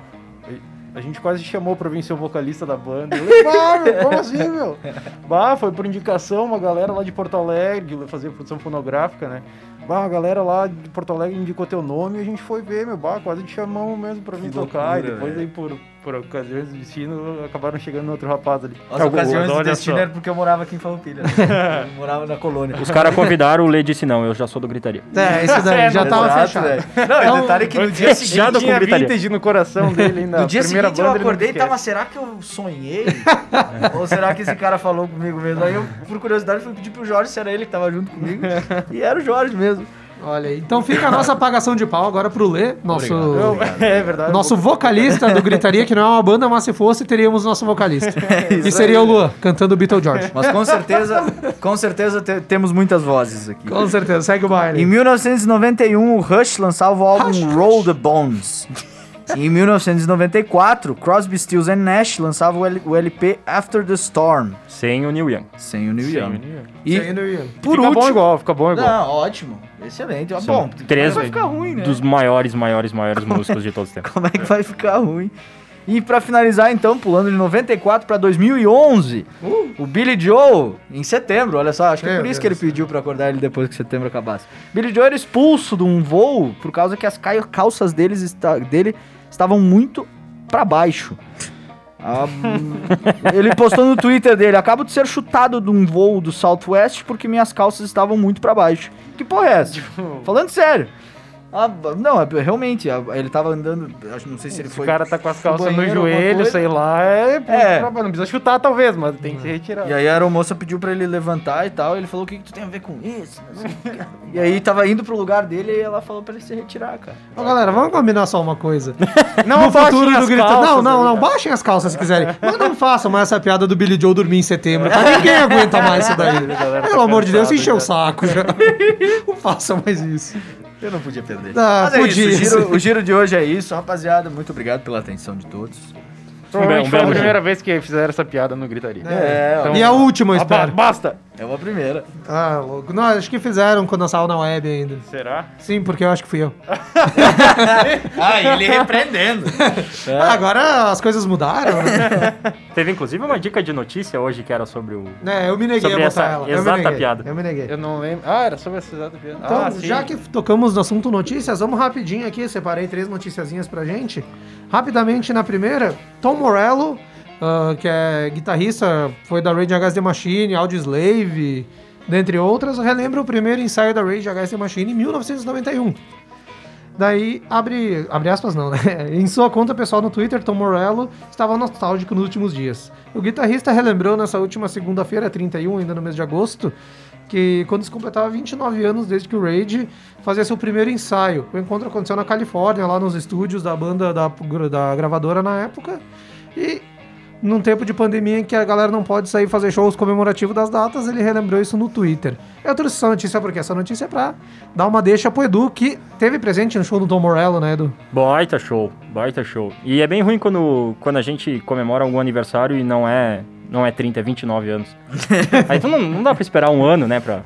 Speaker 7: a gente quase chamou pra vir ser o vocalista da banda. Eu falei, bah, meu, como assim, meu? [laughs] Bah, foi por indicação uma galera lá de Porto Alegre, fazer produção fonográfica, né? Bah, a galera lá de Porto Alegre indicou teu nome e a gente foi ver, meu, bah, quase te chamamos mesmo pra vir que tocar. Loucura, e depois véio. aí por, por ocasiões do destino, acabaram chegando outro rapaz ali.
Speaker 6: As ocasiões do destino era porque eu morava aqui em Farroupilha. Né? [laughs] eu morava na colônia.
Speaker 5: Os caras convidaram, o Lê disse não, eu já sou do Gritaria.
Speaker 1: É, isso daí, [laughs] é, já tava exato, fechado.
Speaker 6: Véio. Não, então, detalhe que no dia seguinte
Speaker 7: tinha vintage no coração [laughs] dele ainda.
Speaker 6: No dia seguinte eu acordei e tava, será que eu sonhei? Ou será que esse cara falou comigo mesmo? Aí eu, por curiosidade, fui pedir pro Jorge se era ele que tava junto comigo. e era o Jorge mesmo.
Speaker 1: Olha, então fica a [laughs] nossa apagação de pau agora pro Lê, nosso, [laughs]
Speaker 7: é verdade.
Speaker 1: nosso vocalista do Gritaria, que não é uma banda, mas se fosse, teríamos nosso vocalista. [laughs] É e seria aí. o Luan, cantando Beatle George.
Speaker 6: Mas com certeza, com certeza te, temos muitas vozes aqui.
Speaker 1: Com certeza, segue o baile.
Speaker 6: Em 1991, o Rush lançava o álbum Rush. Roll the Bones. Em 1994, Crosby, Stills Nash lançava o LP After the Storm.
Speaker 5: Sem o Neil Young.
Speaker 6: Sem o Neil Young.
Speaker 1: E Sem o Neil Young.
Speaker 7: Por fica último, bom igual, fica bom igual.
Speaker 6: Não, ótimo. Excelente. São bom,
Speaker 5: três vai ficar ruim, né? dos maiores, maiores, maiores músicos de todos os [laughs] tempos.
Speaker 6: Como é que vai ficar ruim? E para finalizar, então, pulando de 94 para 2011, uh. o Billy Joe, em setembro, olha só, acho que é por isso que ele pediu para acordar ele depois que setembro acabasse. Billy Joe era expulso de um voo por causa que as calças deles está, dele estavam muito para baixo. Ah, [laughs] ele postou no Twitter dele: Acabo de ser chutado de um voo do Southwest porque minhas calças estavam muito para baixo. Que porra é essa? [laughs] Falando sério. Ah, não, é, realmente, ele tava andando, acho, não sei se ele foi.
Speaker 7: O cara tá com as calças no joelho, sei lá, é, é. Não precisa chutar talvez, mas tem que se retirar.
Speaker 6: E aí a aeromoça pediu pra ele levantar e tal, e ele falou: o que, que tu tem a ver com isso? e aí tava indo pro lugar dele e ela falou pra ele se retirar, cara.
Speaker 1: Ô galera, vamos combinar só uma coisa. [laughs] Não no futuro do grito. Não, não, não, baixem as calças se quiserem. Mas não façam mais essa piada do Billy Joe dormir em setembro. Tá? Ninguém aguenta mais isso daí. [laughs] Pelo amor de Deus, encheu o saco já. [laughs] Não façam mais isso.
Speaker 6: Eu não podia perder.
Speaker 1: Ah, Mas é podia.
Speaker 6: Isso, o, giro, o giro de hoje é isso, rapaziada. Muito obrigado pela atenção de todos.
Speaker 7: Provavelmente um foi a primeira vez que fizeram essa piada no Gritaria.
Speaker 1: É, então, e a última, espero.
Speaker 7: Basta!
Speaker 6: É uma primeira.
Speaker 1: Ah, louco. Não, acho que fizeram quando eu na web ainda.
Speaker 7: Será?
Speaker 1: Sim, porque eu acho que fui eu. [laughs]
Speaker 6: ah, ele repreendendo.
Speaker 1: É. Ah, agora as coisas mudaram. Né? [laughs]
Speaker 5: Teve inclusive uma dica de notícia hoje que era sobre o.
Speaker 1: É, eu me neguei
Speaker 5: sobre
Speaker 1: a
Speaker 5: botar essa ela. Exata piada.
Speaker 1: Eu me neguei.
Speaker 7: Eu não lembro. Ah, era sobre essa exata piada.
Speaker 1: Então,
Speaker 7: ah,
Speaker 1: já que tocamos no assunto notícias, vamos rapidinho aqui. Separei três noticiazinhas pra gente. Rapidamente na primeira, Tom Morello uh, que é guitarrista, foi da Rage Against the Machine, Audioslave, dentre outras, relembra o primeiro ensaio da Rage Against the Machine em 1991. Daí, abre, abre aspas não, né? [laughs] Em sua conta pessoal no Twitter, Tom Morello estava nostálgico nos últimos dias. O guitarrista relembrou nessa última segunda-feira, 31, ainda no mês de agosto, que quando se completava 29 anos desde que o Rage fazia seu primeiro ensaio. O encontro aconteceu na Califórnia, lá nos estúdios da banda da, da gravadora na época. E num tempo de pandemia em que a galera não pode sair fazer shows comemorativos das datas, ele relembrou isso no Twitter. Eu trouxe essa notícia porque essa notícia é pra dar uma deixa pro Edu, que teve presente no show do Tom Morello, né, Edu?
Speaker 5: Baita show, baita show. E é bem ruim quando, quando a gente comemora algum aniversário e não é não é 30, é 29 anos. [laughs] Aí então não, não dá pra esperar um ano, né, pra...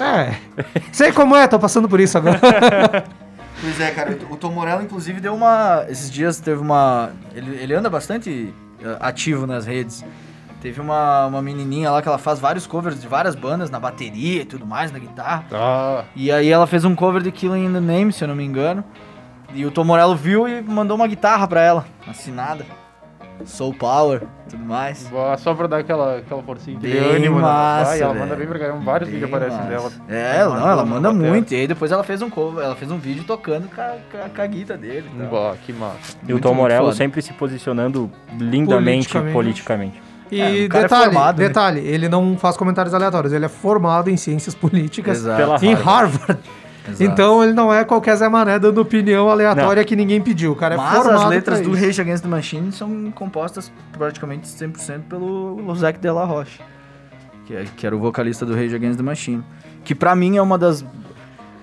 Speaker 1: É, sei como é, tô passando por isso agora. [laughs]
Speaker 6: Pois é, cara. O Tom Morello, inclusive, deu uma. Esses dias teve uma. Ele, ele anda bastante uh, ativo nas redes. Teve uma, uma menininha lá que ela faz vários covers de várias bandas, na bateria e tudo mais, na guitarra.
Speaker 7: Ah.
Speaker 6: E aí ela fez um cover de Killing in the Name, se eu não me engano. E o Tom Morello viu e mandou uma guitarra pra ela, assinada. Soul Power, tudo mais.
Speaker 7: Só pra dar aquela, aquela forcinha de ânimo.
Speaker 6: né? Massa,
Speaker 7: né? ela manda bem pra caramba. Vários vídeos aparecem dela.
Speaker 6: É, ela, não, ela manda muito. E aí depois ela fez um cover, ela fez um vídeo tocando com a, com a guita dele.
Speaker 7: Bah, que massa.
Speaker 5: E o Tom Morello sempre se posicionando lindamente politicamente. politicamente.
Speaker 1: E é, detalhe, é formado, detalhe, né? ele não faz comentários aleatórios, ele é formado em ciências políticas Exato. em Harvard. Exato. Então ele não é qualquer Zé Mané dando opinião aleatória não. que ninguém pediu. O cara é Mas
Speaker 6: as letras do Rage Against the Machine são compostas praticamente 100% pelo Lozek de la Roche, que, é, que era o vocalista do Rage Against the Machine. Que pra mim é uma das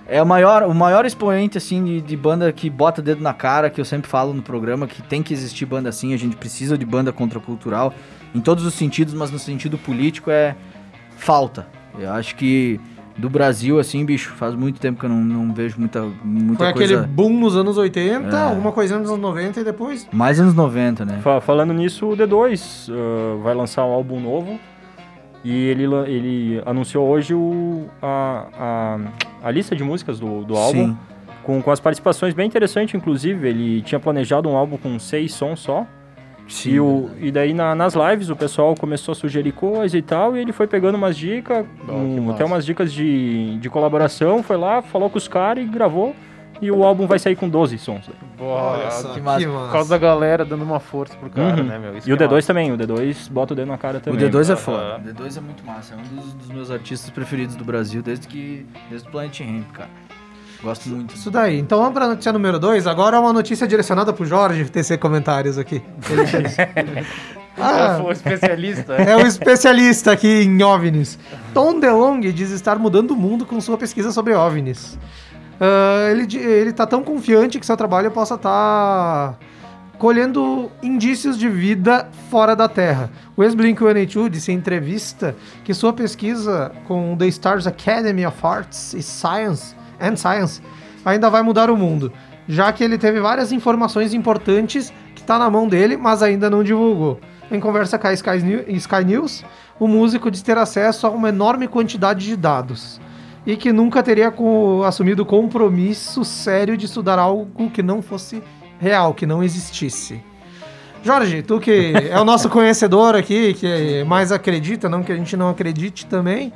Speaker 6: é o maior, o maior expoente, assim, de, de, banda que bota dedo na cara, que eu sempre falo no programa, que tem que existir banda assim, a gente precisa de banda contracultural, em todos os sentidos, mas no sentido político é falta. Eu acho que do Brasil, assim, bicho, faz muito tempo que eu não, não vejo muita, muita
Speaker 1: Foi coisa... aquele boom nos anos 80, é. alguma coisa nos anos 90 e depois...
Speaker 6: Mais anos 90, né?
Speaker 5: Falando nisso, o D2 uh, vai lançar um álbum novo e ele, ele anunciou hoje o, a, a, a lista de músicas do, do álbum. Com, com as participações bem interessantes, inclusive. Ele tinha planejado um álbum com seis sons só. Sim. E, o, e daí na, nas lives o pessoal começou a sugerir coisa e tal, e ele foi pegando umas dicas, um, até umas dicas de, de colaboração, foi lá, falou com os caras e gravou. E o álbum vai sair com 12 sons.
Speaker 7: Boa, que massa. Que massa. Por causa da galera dando uma força pro cara, uhum. né, meu?
Speaker 5: Isso e o D2 massa. também, o D2 bota o dedo na cara também.
Speaker 6: O D2 é foda. O D2 é muito massa, é um dos, dos meus artistas preferidos do Brasil desde que. desde o Planet Ramp, cara. Gosto muito.
Speaker 1: Isso daí. Então vamos pra notícia número 2. Agora é uma notícia direcionada pro Jorge tecer comentários aqui. [laughs]
Speaker 7: ah, é o especialista.
Speaker 1: É o especialista aqui em OVNIs. Tom DeLonge diz estar mudando o mundo com sua pesquisa sobre OVNIs. Uh, ele, ele tá tão confiante que seu trabalho possa estar tá colhendo indícios de vida fora da Terra. O ex-Blink-182 disse em entrevista que sua pesquisa com o The Stars Academy of Arts e Science and Science ainda vai mudar o mundo, já que ele teve várias informações importantes que está na mão dele, mas ainda não divulgou. Em conversa com a Sky News, o músico diz ter acesso a uma enorme quantidade de dados e que nunca teria assumido compromisso sério de estudar algo que não fosse real, que não existisse. Jorge, tu que [laughs] é o nosso conhecedor aqui, que mais acredita, não que a gente não acredite também,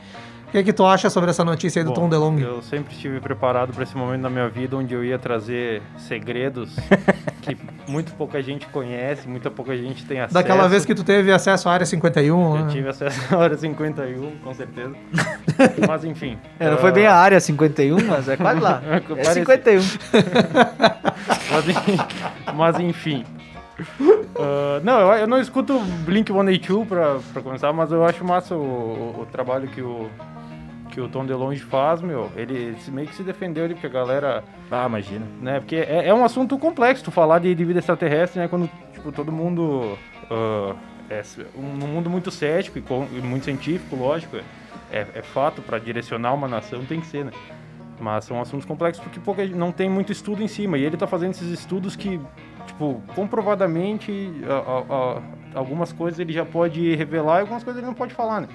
Speaker 1: o que, é que tu acha sobre essa notícia aí do Bom, Tom DeLonge?
Speaker 7: Eu sempre estive preparado para esse momento na minha vida onde eu ia trazer segredos [laughs] que muito pouca gente conhece, muita pouca gente tem acesso.
Speaker 1: Daquela vez que tu teve acesso à área 51,
Speaker 7: Eu né? tive acesso à área 51, com certeza. [laughs] mas enfim.
Speaker 6: É, não uh... foi bem a área 51, mas é quase lá. [laughs] é 51.
Speaker 7: mas, mas enfim. Uh, não, eu, eu, não escuto Blink 182 pra, pra começar, mas eu acho massa o, o, o trabalho que o, que o Tom DeLonge faz, meu, ele meio que se defendeu ali, porque a galera...
Speaker 5: Ah, imagina.
Speaker 7: Né, porque é, é um assunto complexo, tu falar de, de, vida extraterrestre, né, quando, tipo, todo mundo... Uh, é um mundo muito cético e, com, e muito científico, lógico, é, é fato, para direcionar uma nação tem que ser, né? Mas são assuntos complexos porque pouca, não tem muito estudo em cima. E ele está fazendo esses estudos que, tipo, comprovadamente, a, a, a, algumas coisas ele já pode revelar e algumas coisas ele não pode falar, né?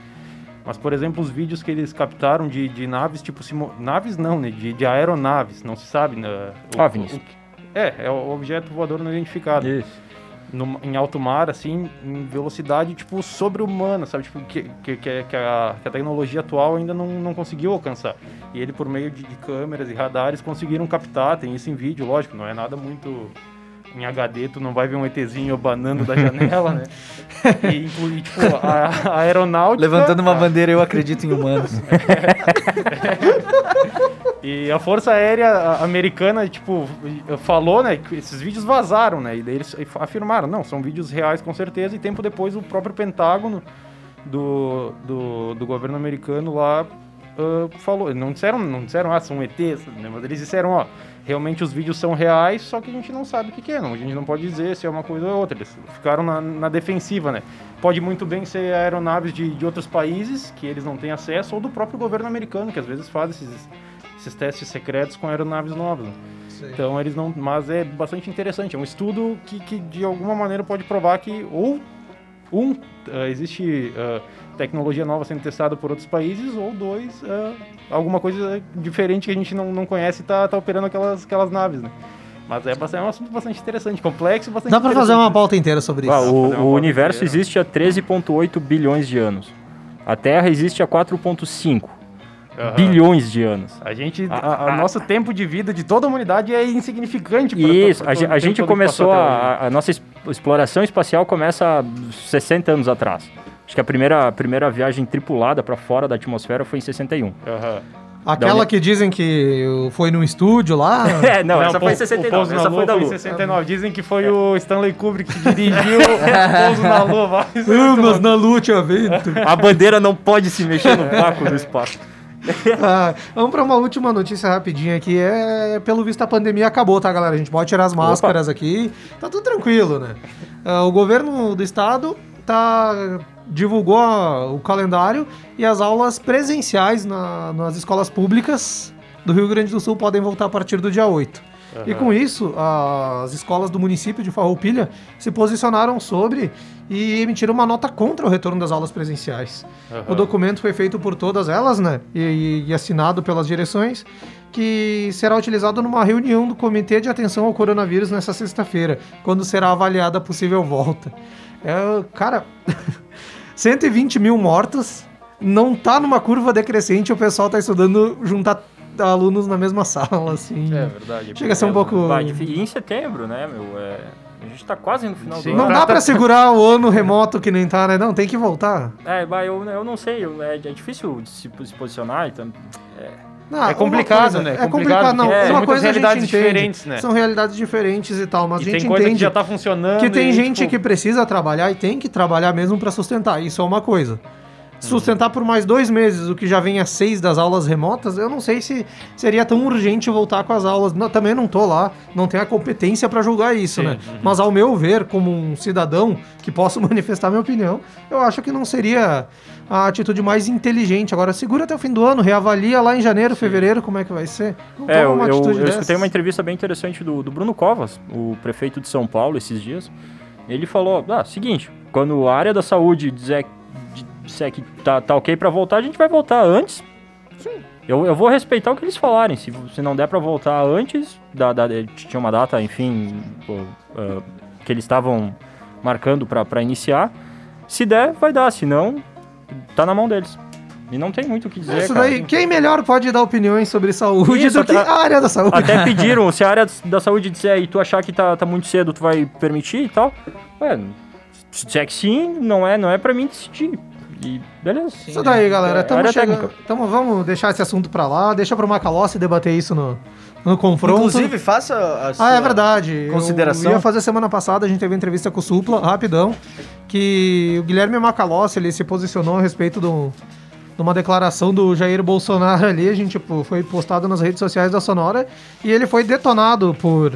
Speaker 7: Mas, por exemplo, os vídeos que eles captaram de, de naves, tipo, naves não, né? De, de aeronaves, não se sabe, né?
Speaker 5: O, OVNIs. O,
Speaker 7: é, é o objeto voador não identificado.
Speaker 5: Isso.
Speaker 7: No, em alto mar, assim, em velocidade, tipo, sobre-humana, sabe? Tipo, que, que, que, a, que a tecnologia atual ainda não, não conseguiu alcançar. E ele, por meio de, de câmeras e radares, conseguiram captar, tem isso em vídeo, lógico, não é nada muito em HD tu não vai ver um ETzinho banando da janela, né? [laughs] E, e tipo, a, a, aeronáutica...
Speaker 6: Levantando uma bandeira, eu acredito em humanos. [laughs]
Speaker 7: e a Força Aérea Americana, tipo, falou, né, que esses vídeos vazaram, né? E daí eles afirmaram, não, são vídeos reais com certeza, e tempo depois o próprio Pentágono do, do, do governo americano lá uh, falou, não disseram, não disseram, ah, são ETs, né? mas eles disseram, ó, realmente os vídeos são reais, só que a gente não sabe o que, que é, não. A gente não pode dizer se é uma coisa ou outra. Eles ficaram na, na defensiva, né? Pode muito bem ser aeronaves de, de outros países que eles não têm acesso, ou do próprio governo americano, que às vezes faz esses, esses testes secretos com aeronaves novas. Né? Então eles não. Mas é bastante interessante. É um estudo que, que de alguma maneira pode provar que ou um, uh, existe uh, tecnologia nova sendo testada por outros países, ou dois, uh, alguma coisa diferente que a gente não, não conhece está tá operando aquelas, aquelas naves, né? Mas é, bastante, é um assunto bastante interessante, complexo bastante
Speaker 1: Dá para fazer uma pauta inteira sobre isso. Ah,
Speaker 5: o, o universo inteira. existe há 13,8 bilhões de anos. A Terra existe há 4,5 Uhum. bilhões de anos.
Speaker 7: A gente, a, a, nosso tempo de vida de toda a humanidade é insignificante.
Speaker 5: Isso, a, a gente começou a, a, nossa exploração espacial começa há 60 anos atrás. Acho que a primeira, a primeira viagem tripulada para fora da atmosfera foi em 61. Uhum.
Speaker 1: Aquela que dizem que foi num estúdio lá? [laughs]
Speaker 5: é, não, não essa foi em 69, essa foi da Lua.
Speaker 7: Foi em 69. Dizem que foi é. o Stanley Kubrick que dirigiu o [laughs] pouso na Lua.
Speaker 1: Ah, mas na Lua tinha vento.
Speaker 5: A bandeira não pode se mexer no vácuo do espaço. [laughs]
Speaker 1: ah, vamos para uma última notícia rapidinha aqui. É, pelo visto a pandemia acabou, tá, galera? A gente pode tirar as máscaras Opa. aqui. Tá tudo tranquilo, né? Uh, o governo do estado tá divulgou a, o calendário e as aulas presenciais na, nas escolas públicas do Rio Grande do Sul podem voltar a partir do dia 8. Uhum. E com isso, as escolas do município de Farroupilha se posicionaram sobre e emitiram uma nota contra o retorno das aulas presenciais. Uhum. O documento foi feito por todas elas, né? E, e, assinado pelas direções, que será utilizado numa reunião do Comitê de Atenção ao Coronavírus nessa sexta-feira, quando será avaliada a possível volta. É, cara, [laughs] 120 mil mortos, não tá numa curva decrescente, o pessoal tá estudando juntar alunos na mesma [laughs] sala, assim.
Speaker 7: É verdade.
Speaker 1: Chega a ser um pouco.
Speaker 5: Vai, e em setembro, né, meu? É... A gente tá quase no final
Speaker 1: Sim. do ano. Não dá pra [laughs] segurar o ano remoto que nem tá, né? Não, tem que voltar.
Speaker 5: É, vai, eu, eu não sei, eu, é, é, difícil se, se posicionar, então. É...
Speaker 7: Não, é complicado, coisa, né?
Speaker 1: É complicado, não.
Speaker 7: É, uma coisa realidades diferentes, né?
Speaker 1: São realidades diferentes e tal, mas
Speaker 7: e
Speaker 1: a gente
Speaker 7: tem coisa
Speaker 1: entende
Speaker 7: que já tá funcionando.
Speaker 1: Que tem e, gente tipo... que precisa trabalhar e tem que trabalhar mesmo para sustentar. Isso é uma coisa sustentar por mais dois meses o que já vem a seis das aulas remotas, eu não sei se seria tão urgente voltar com as aulas. Não, também não tô lá, não tenho a competência para julgar isso, Sim, né? Uhum. Mas ao meu ver, como um cidadão que posso [laughs] manifestar minha opinião, eu acho que não seria a atitude mais inteligente. Agora, segura até o fim do ano, reavalia lá em janeiro, Sim. fevereiro, como é que vai ser.
Speaker 5: Não é, eu, eu, eu escutei uma entrevista bem interessante do, do Bruno Covas, o prefeito de São Paulo, esses dias. Ele falou, ah, seguinte, quando a área da saúde dizer disser que tá, tá ok para voltar, a gente vai voltar antes. Sim. Eu, eu vou respeitar o que eles falarem. Se, se não der para voltar antes, da, da, tinha uma data, enfim, uh, que eles estavam marcando para iniciar. Se der, vai dar. Se não, tá na mão deles. E não tem muito o que dizer. Isso
Speaker 1: daí, quem melhor pode dar opiniões sobre saúde Isso, do que a área da saúde?
Speaker 5: Até [laughs] pediram, se a área da saúde disser e tu achar que tá, tá muito cedo, tu vai permitir e tal. Ué, se é que sim, não é, não é pra mim decidir. E beleza. Sim,
Speaker 1: isso daí, galera. É, tamo chegando, tamo, vamos deixar esse assunto pra lá. Deixa pro Macalossi debater isso no, no confronto.
Speaker 6: Inclusive, faça a
Speaker 1: sua Ah, é verdade.
Speaker 6: Consideração.
Speaker 1: Eu ia fazer semana passada, a gente teve entrevista com o Supla, rapidão, que o Guilherme Macalossi, ele se posicionou a respeito do, de uma declaração do Jair Bolsonaro ali, a gente tipo, foi postado nas redes sociais da Sonora, e ele foi detonado por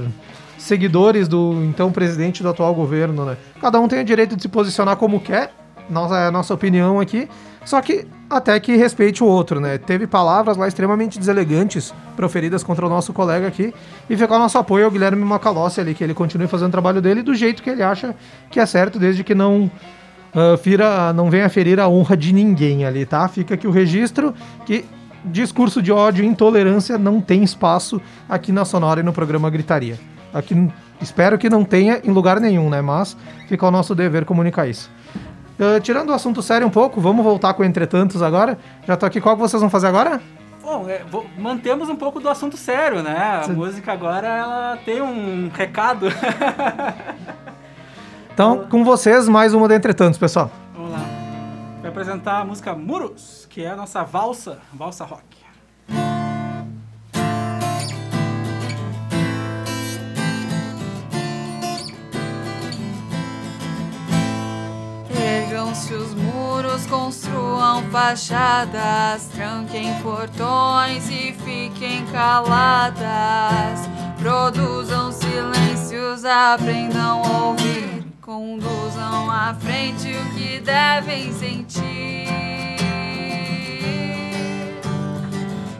Speaker 1: seguidores do então presidente do atual governo, né? Cada um tem o direito de se posicionar como quer, nossa, nossa opinião aqui. Só que até que respeite o outro, né? Teve palavras lá extremamente deselegantes proferidas contra o nosso colega aqui. E ficou o nosso apoio ao Guilherme Macalossi ali, que ele continue fazendo o trabalho dele do jeito que ele acha que é certo, desde que não uh, fira, não venha ferir a honra de ninguém ali, tá? Fica aqui o registro que discurso de ódio e intolerância não tem espaço aqui na Sonora e no programa Gritaria. Aqui espero que não tenha em lugar nenhum, né? Mas fica o nosso dever comunicar isso. Uh, tirando o assunto sério um pouco, vamos voltar com Entretantos agora. Já tô aqui, qual que vocês vão fazer agora?
Speaker 2: Bom, é, vou, mantemos um pouco do assunto sério, né? A música agora, ela tem um recado. [laughs]
Speaker 1: então, com vocês, mais uma do Entretantos, pessoal.
Speaker 2: Vamos lá. Vou apresentar a música Muros, que é a nossa valsa, valsa rock.
Speaker 3: Se os muros construam fachadas, tranquem portões e fiquem caladas. Produzam silêncios, aprendam a ouvir, conduzam à frente o que devem sentir.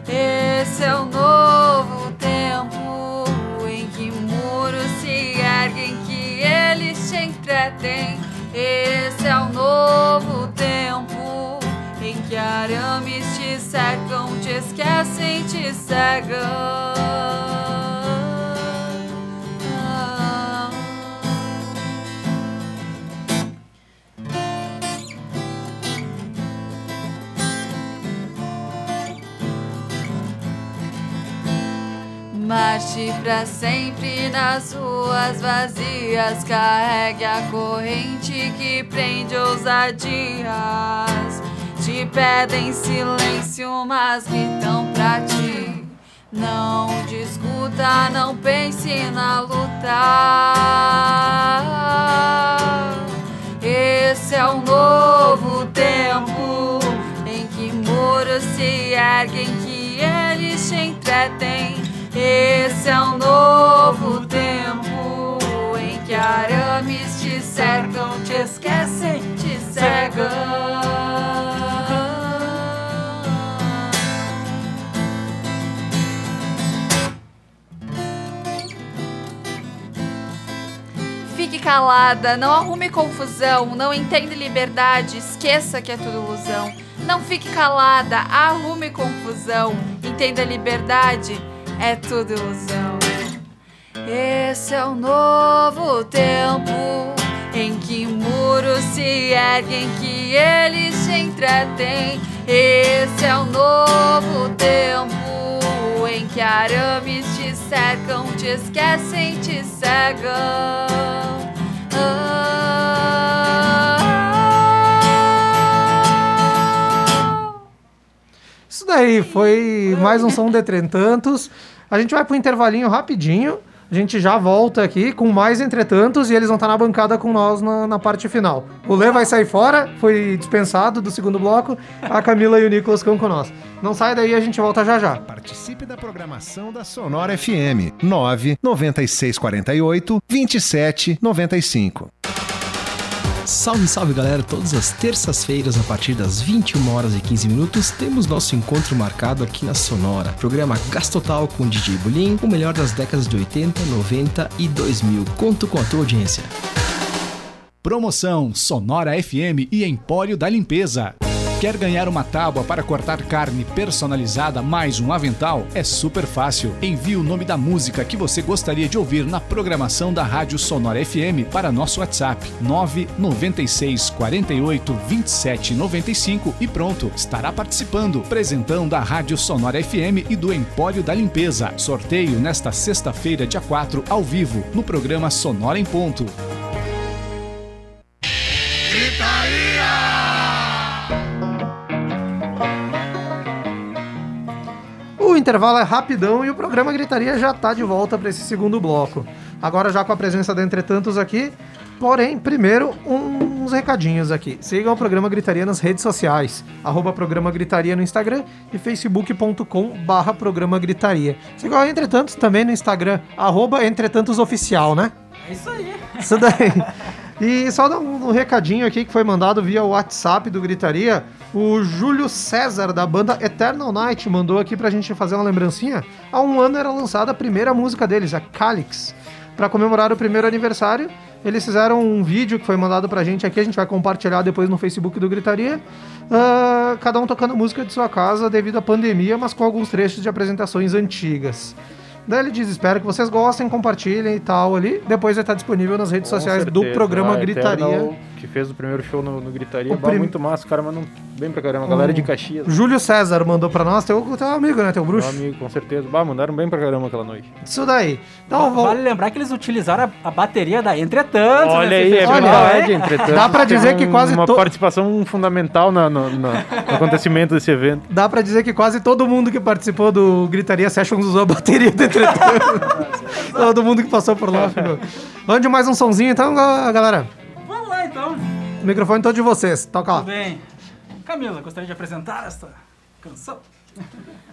Speaker 3: Esse é o novo tempo em que muros se erguem, que eles te entretêm. Esse é o novo tempo em que arames te secam, te esquecem, te cegam. Marche pra sempre nas ruas vazias, carregue a corrente que prende ousadias. Te pedem silêncio, mas gritam pra ti. Não discuta, não pense na lutar. Esse é o novo tempo em que muros se erguem, que eles te entretem esse é um novo tempo em que arames te cercam, te esquecem, te cegam. Fique calada, não arrume confusão, não entenda liberdade, esqueça que é tudo ilusão. Não fique calada, arrume confusão, entenda liberdade é tudo ilusão. Esse é o novo tempo em que muros se erguem, que eles se entretêm. Esse é o novo tempo em que arames te cercam, te esquecem, te cegam. Ah,
Speaker 1: daí foi mais um som de Entretantos. A gente vai pro intervalinho rapidinho. A gente já volta aqui com mais entretantos e eles vão estar na bancada com nós na, na parte final. O Lê vai sair fora, foi dispensado do segundo bloco. A Camila e o Nicolas ficam com nós. Não sai daí, a gente volta já já.
Speaker 8: Participe da programação da Sonora FM 9 9648 2795.
Speaker 9: Salve, salve galera! Todas as terças-feiras, a partir das 21 horas e 15 minutos, temos nosso encontro marcado aqui na Sonora. Programa Gastotal com DJ Bulim, o melhor das décadas de 80, 90 e 2000. Conto com a tua audiência.
Speaker 10: Promoção Sonora FM e Empório da Limpeza. Quer ganhar uma tábua para cortar carne personalizada mais um avental? É super fácil. Envie o nome da música que você gostaria de ouvir na programação da Rádio Sonora FM para nosso WhatsApp 996 48 27 95 e pronto, estará participando. Presentão da Rádio Sonora FM e do Empório da Limpeza. Sorteio nesta sexta-feira, dia 4, ao vivo, no programa Sonora em Ponto.
Speaker 1: Intervalo é rapidão e o programa Gritaria já está de volta para esse segundo bloco. Agora já com a presença da Entretantos aqui. Porém, primeiro, uns recadinhos aqui. Sigam o programa Gritaria nas redes sociais. Arroba programa Gritaria no Instagram e facebook.com barra programa Gritaria. Sigam a Entretantos também no Instagram, arroba Entretantos Oficial, né?
Speaker 2: É isso aí.
Speaker 1: Isso daí. E só um, um recadinho aqui que foi mandado via WhatsApp do Gritaria. O Júlio César, da banda Eternal Night, mandou aqui pra gente fazer uma lembrancinha. Há um ano era lançada a primeira música deles, a Calix. Pra comemorar o primeiro aniversário, eles fizeram um vídeo que foi mandado pra gente aqui, a gente vai compartilhar depois no Facebook do Gritaria. Ah, cada um tocando música de sua casa devido à pandemia, mas com alguns trechos de apresentações antigas. Daí ele diz: espero que vocês gostem, compartilhem e tal ali. Depois vai estar disponível nas redes
Speaker 7: Com
Speaker 1: sociais do
Speaker 7: certeza.
Speaker 1: programa
Speaker 7: Ah,
Speaker 1: Gritaria.
Speaker 7: Eternal, que fez o primeiro show no, no Gritaria. Bah,
Speaker 1: prim-
Speaker 7: Muito massa, o cara mandou bem pra caramba. A galera de Caxias.
Speaker 1: Júlio César mandou pra nós, teu, teu amigo, né? Teu
Speaker 7: Meu
Speaker 1: bruxo.
Speaker 7: amigo, com certeza. Bah, mandaram bem pra caramba aquela noite.
Speaker 1: Isso daí. Então, vou...
Speaker 2: Vale lembrar que eles utilizaram a, a bateria da Entretanto.
Speaker 7: Olha
Speaker 2: nesse
Speaker 7: aí, é
Speaker 2: festival,
Speaker 7: verdade. Entretanto,
Speaker 1: Dá pra dizer
Speaker 7: teve
Speaker 1: que quase
Speaker 7: Uma
Speaker 1: to-
Speaker 7: participação fundamental na, no, no- no acontecimento desse evento.
Speaker 1: Dá pra dizer que quase todo mundo que participou do Gritaria Sessions usou a bateria do entretanto. [laughs] todo mundo que passou por lá ficou. Vamos de mais um sonzinho então, ga- galera.
Speaker 2: Vamos lá então.
Speaker 1: O microfone todo de vocês. Toca lá.
Speaker 2: Tudo bem. Camila, gostaria de apresentar esta canção?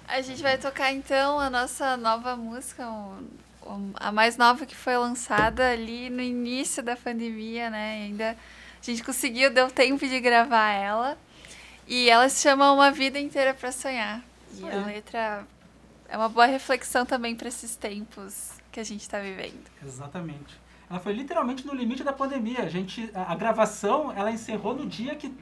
Speaker 3: A gente vai tocar então a nossa nova música, o- o- a mais nova que foi lançada ali no início da pandemia, né? E ainda a gente conseguiu, deu tempo de gravar ela. E ela se chama Uma Vida Inteira pra Sonhar. E a letra é uma boa reflexão também para esses tempos que a gente tá vivendo.
Speaker 2: Exatamente. Ela foi literalmente no limite da pandemia. A gente, a, a gravação, ela encerrou no dia que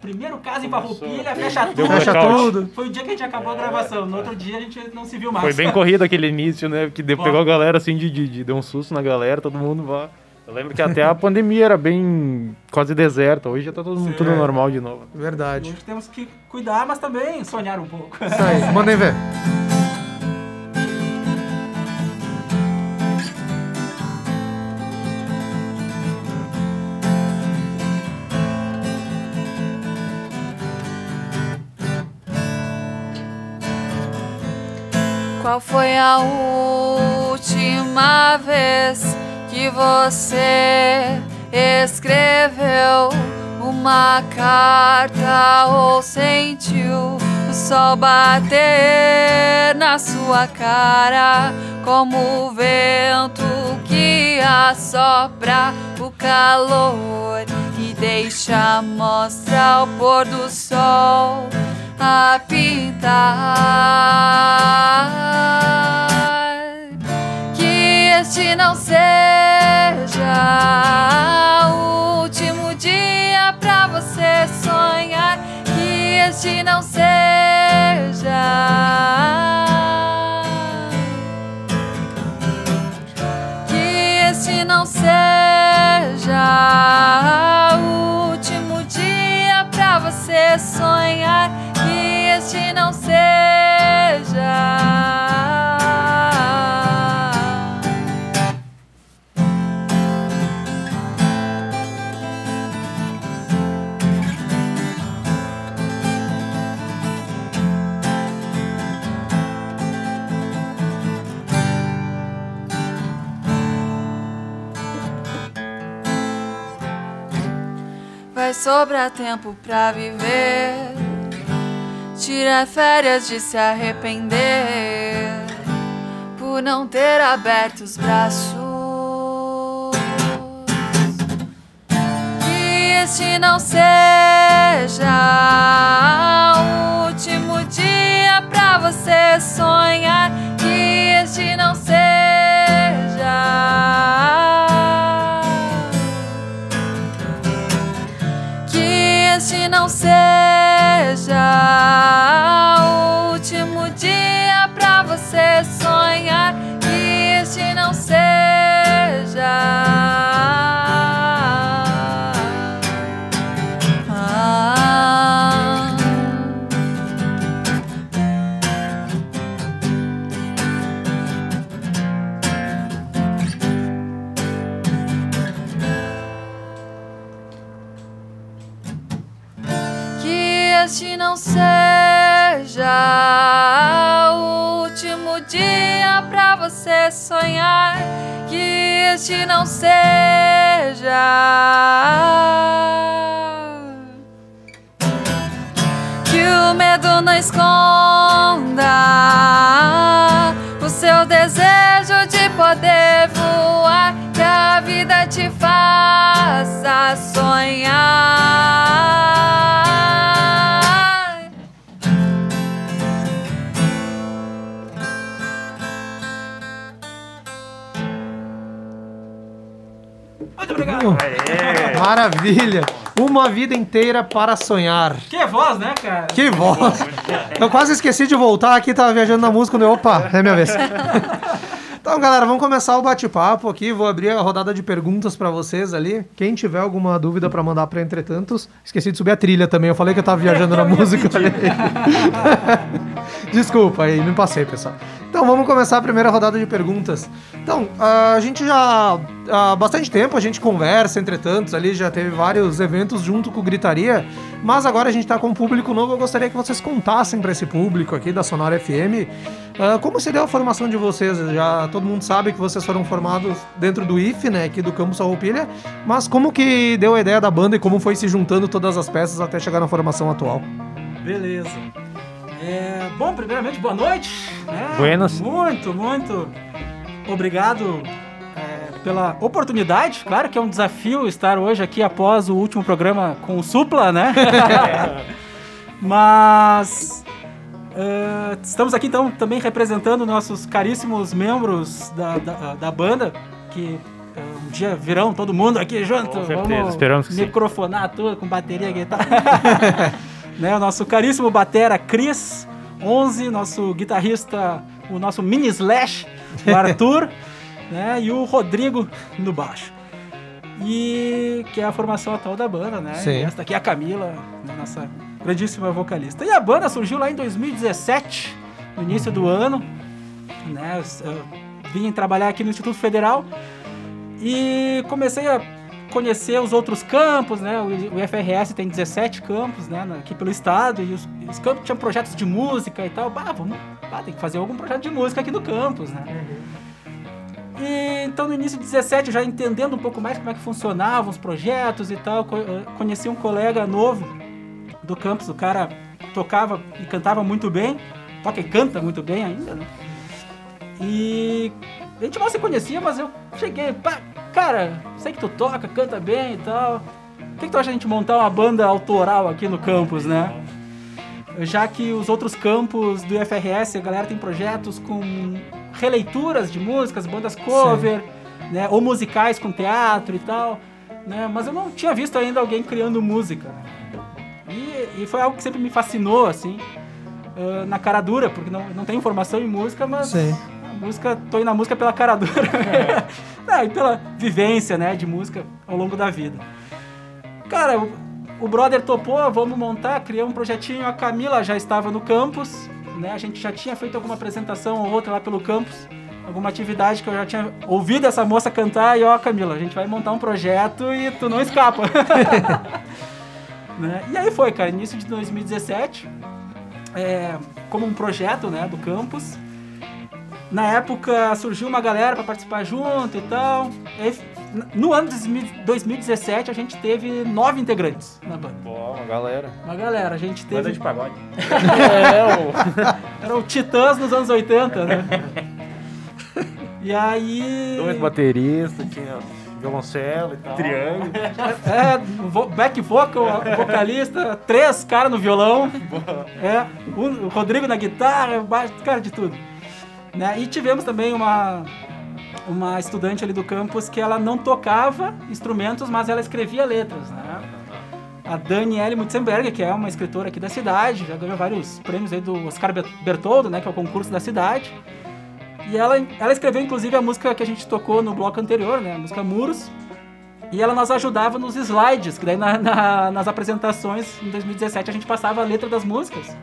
Speaker 2: primeiro caso em Farroupilha, fecha tudo.
Speaker 1: Fecha tudo.
Speaker 2: Foi o dia que a gente acabou a gravação. No outro dia a gente não se viu mais.
Speaker 7: Foi bem corrido aquele início, né? Que deu-
Speaker 2: Bom.
Speaker 7: pegou a galera assim, de, de, de- deu um susto na galera, todo mundo vá. Eu lembro que até a pandemia era bem quase deserta, hoje já tá todo mundo, tudo normal de novo.
Speaker 1: Verdade.
Speaker 2: Hoje temos que cuidar, mas também sonhar um pouco.
Speaker 1: Isso aí, [laughs] mandem ver.
Speaker 3: Qual foi a última vez que você escreveu uma carta ou sentiu o sol bater na sua cara como o vento que assopra o calor e deixa mostrar o pôr do sol a pintar. Que este não seja o último dia pra você sonhar. Que este não seja. Que este não seja o último dia pra você sonhar. Este não seja. Vai sobrar tempo pra viver. Tira férias de se arrepender por não ter aberto os braços. Que este não seja o último dia pra você sonhar. Que este não seja. Não seja o último dia pra você sonhar. Sonhar. Que este não seja. Que o medo não esconda o seu desejo de poder voar. Que a vida te faça sonhar.
Speaker 2: Obrigado.
Speaker 1: Maravilha! Uma vida inteira para sonhar.
Speaker 2: Que voz, né, cara?
Speaker 1: Que voz! Eu quase esqueci de voltar aqui, tava viajando na música, opa, é minha vez. [laughs] Então, galera, vamos começar o bate-papo aqui. Vou abrir a rodada de perguntas pra vocês ali. Quem tiver alguma dúvida pra mandar pra Entretantos, esqueci de subir a trilha também. Eu falei que eu tava [laughs] viajando na música. [laughs] Desculpa aí, me passei, pessoal. Então vamos começar a primeira rodada de perguntas. Então, a gente já há bastante tempo a gente conversa, entretanto, ali já teve vários eventos junto com o Gritaria, mas agora a gente tá com um público novo. Eu gostaria que vocês contassem para esse público aqui da Sonora FM ah, como se deu a formação de vocês. Já todo mundo sabe que vocês foram formados dentro do IF, né, aqui do Campus Farroupilha, mas como que deu a ideia da banda e como foi se juntando todas as peças até chegar na formação atual?
Speaker 2: Beleza. É, bom, primeiramente, boa noite. né?
Speaker 7: Buenas.
Speaker 2: Muito, muito obrigado é, pela oportunidade. Claro que é um desafio estar hoje aqui após o último programa com o Supla, né? [laughs] Mas é, estamos aqui então também representando nossos caríssimos membros da, da, da banda que é, um dia virão todo mundo aqui junto.
Speaker 7: Com certeza,
Speaker 2: Vamos
Speaker 7: esperamos que sim.
Speaker 2: microfonar tudo com bateria, guitarra. [laughs] né, o nosso caríssimo batera Cris 11, nosso guitarrista, o nosso mini slash, o Arthur, [laughs] né, e o Rodrigo no baixo. E que é a formação atual da banda, né?
Speaker 1: Sim.
Speaker 2: E esta aqui é a Camila, né, nossa grandíssima vocalista. E a banda surgiu lá em 2017, no início do ano, né? Eu vim trabalhar aqui no Instituto Federal e comecei a conhecer os outros campos, né? O, IFRS tem 17 campos, né? Aqui pelo estado e os, os campos tinham projetos de música e tal. Bah, vamos, bah, tem que fazer algum projeto de música aqui no campus, né? E então no início de 17, já entendendo um pouco mais como é que funcionavam os projetos e tal, eh, conheci um colega novo do campus, o cara tocava e cantava muito bem, toca e canta muito bem ainda, né? E a gente mal se conhecia, mas eu cheguei, pá, cara, sei que tu toca, canta bem e tal. O que, que tu acha a gente montar uma banda autoral aqui no campus, né? Já que os outros campos do IFRS, a galera tem projetos com releituras de músicas, bandas cover, né? Ou musicais com teatro e tal, né? Mas eu não tinha visto ainda alguém criando música. E, e foi algo que sempre me fascinou, assim, ah, na cara dura, porque não, não tenho formação em música, mas
Speaker 1: Sim.
Speaker 2: a música, tô indo na música pela cara dura. [laughs] Não, e pela vivência, né, de música ao longo da vida. Cara, o, o brother topou, vamos montar, criamos um projetinho, a Camila já estava no campus, né, a gente já tinha feito alguma apresentação ou outra lá pelo campus, alguma atividade que eu já tinha ouvido essa moça cantar e ó, Camila, a gente vai montar um projeto e tu não escapa. [laughs] Né? E aí foi, cara, início de 2017, é, como um projeto né, do campus. Na época surgiu uma galera para participar junto e tal. E no ano de 2017 a gente teve nove integrantes na banda.
Speaker 7: Pô, uma galera.
Speaker 2: Uma galera, a gente teve.
Speaker 5: Banda de pagode. [laughs]
Speaker 7: É, o... [laughs]
Speaker 2: Era o Titãs nos anos 80, né? E aí.
Speaker 7: Dois bateristas, tinha violoncelo e tal.
Speaker 5: Triângulo.
Speaker 2: É, vo- back vocal, vocalista, três caras no violão. É, um- o Rodrigo na guitarra, baixo, cara de tudo. Né? E tivemos também uma, uma estudante ali do campus que ela não tocava instrumentos, mas ela escrevia letras, né? A Daniele Mutzenberger, que é uma escritora aqui da cidade, já ganhou vários prêmios aí do Oscar Ber- Bertoldo, né? Que é o concurso da cidade. E ela, ela escreveu, inclusive, a música que a gente tocou no bloco anterior, né? A música Muros. E ela nos ajudava nos slides, que daí na- na- nas apresentações em 2017 a gente passava a letra das músicas.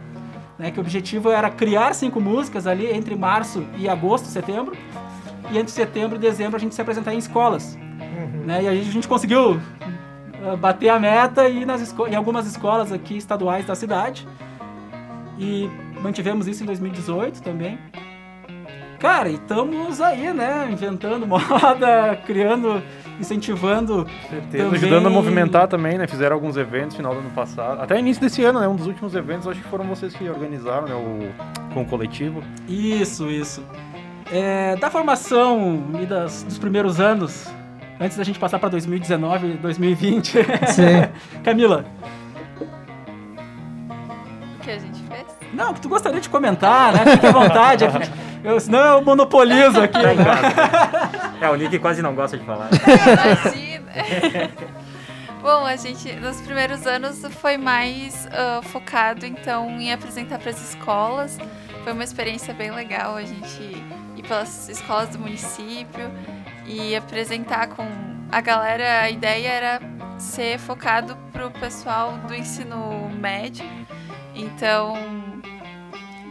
Speaker 2: Né, que o objetivo era criar cinco músicas ali entre março e agosto, setembro. E entre setembro e dezembro a gente se apresentar em escolas. Né, e aí a gente conseguiu ah, bater a meta e ir nas em algumas escolas aqui estaduais da cidade. E mantivemos isso em 2018 também. Cara, e estamos aí, né? Inventando [laughs] moda, criando, incentivando.
Speaker 7: Certeza,
Speaker 2: também-
Speaker 7: ajudando a movimentar também, né? Fizeram alguns eventos no final do ano passado. Até início desse ano, né? Um dos últimos eventos, acho que foram vocês que organizaram, né? O, com o coletivo.
Speaker 2: Isso, isso. É, da formação e das, dos primeiros anos, antes da gente passar para 2019, 2020.
Speaker 1: Sim. [laughs]
Speaker 2: Camila,
Speaker 3: O que a gente fez?
Speaker 2: não, que tu gostaria de comentar, né? Fique à vontade. [laughs] eu, senão eu monopolizo aqui.
Speaker 5: Casa. É, o Nick quase não gosta de falar. [laughs]
Speaker 3: Imagina. [laughs] Bom, a gente nos primeiros anos foi mais ah, focado então em apresentar para as escolas. Foi uma experiência bem legal a gente ir pelas escolas do município e apresentar com a galera. A ideia era ser focado pro pessoal do ensino médio. Então,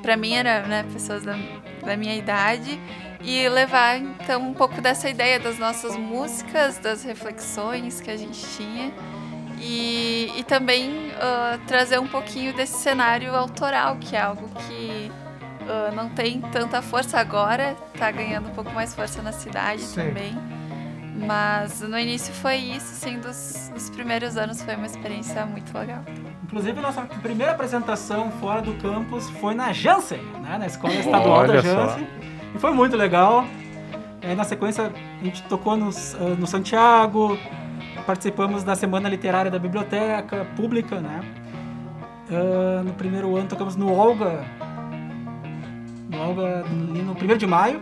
Speaker 3: para mim era né, pessoas da, da minha idade e levar então um pouco dessa ideia das nossas músicas, das reflexões que a gente tinha e, e também ah, trazer um pouquinho desse cenário autoral, que é algo que ah, não tem tanta força agora, tá ganhando um pouco mais força na cidade
Speaker 1: Sim.
Speaker 3: também. Mas no início foi isso, assim, dos, dos primeiros anos foi uma experiência muito legal.
Speaker 2: Inclusive, nossa primeira apresentação fora do campus foi na Janssen, né? na Escola Estadual
Speaker 7: Olha
Speaker 2: da
Speaker 7: só.
Speaker 2: E foi muito legal. Aí, na sequência, a gente tocou nos, ah, no Santiago, participamos da Semana Literária da Biblioteca Pública, né? Ah, no primeiro ano tocamos no Olga, no Olga ali no 1 de maio.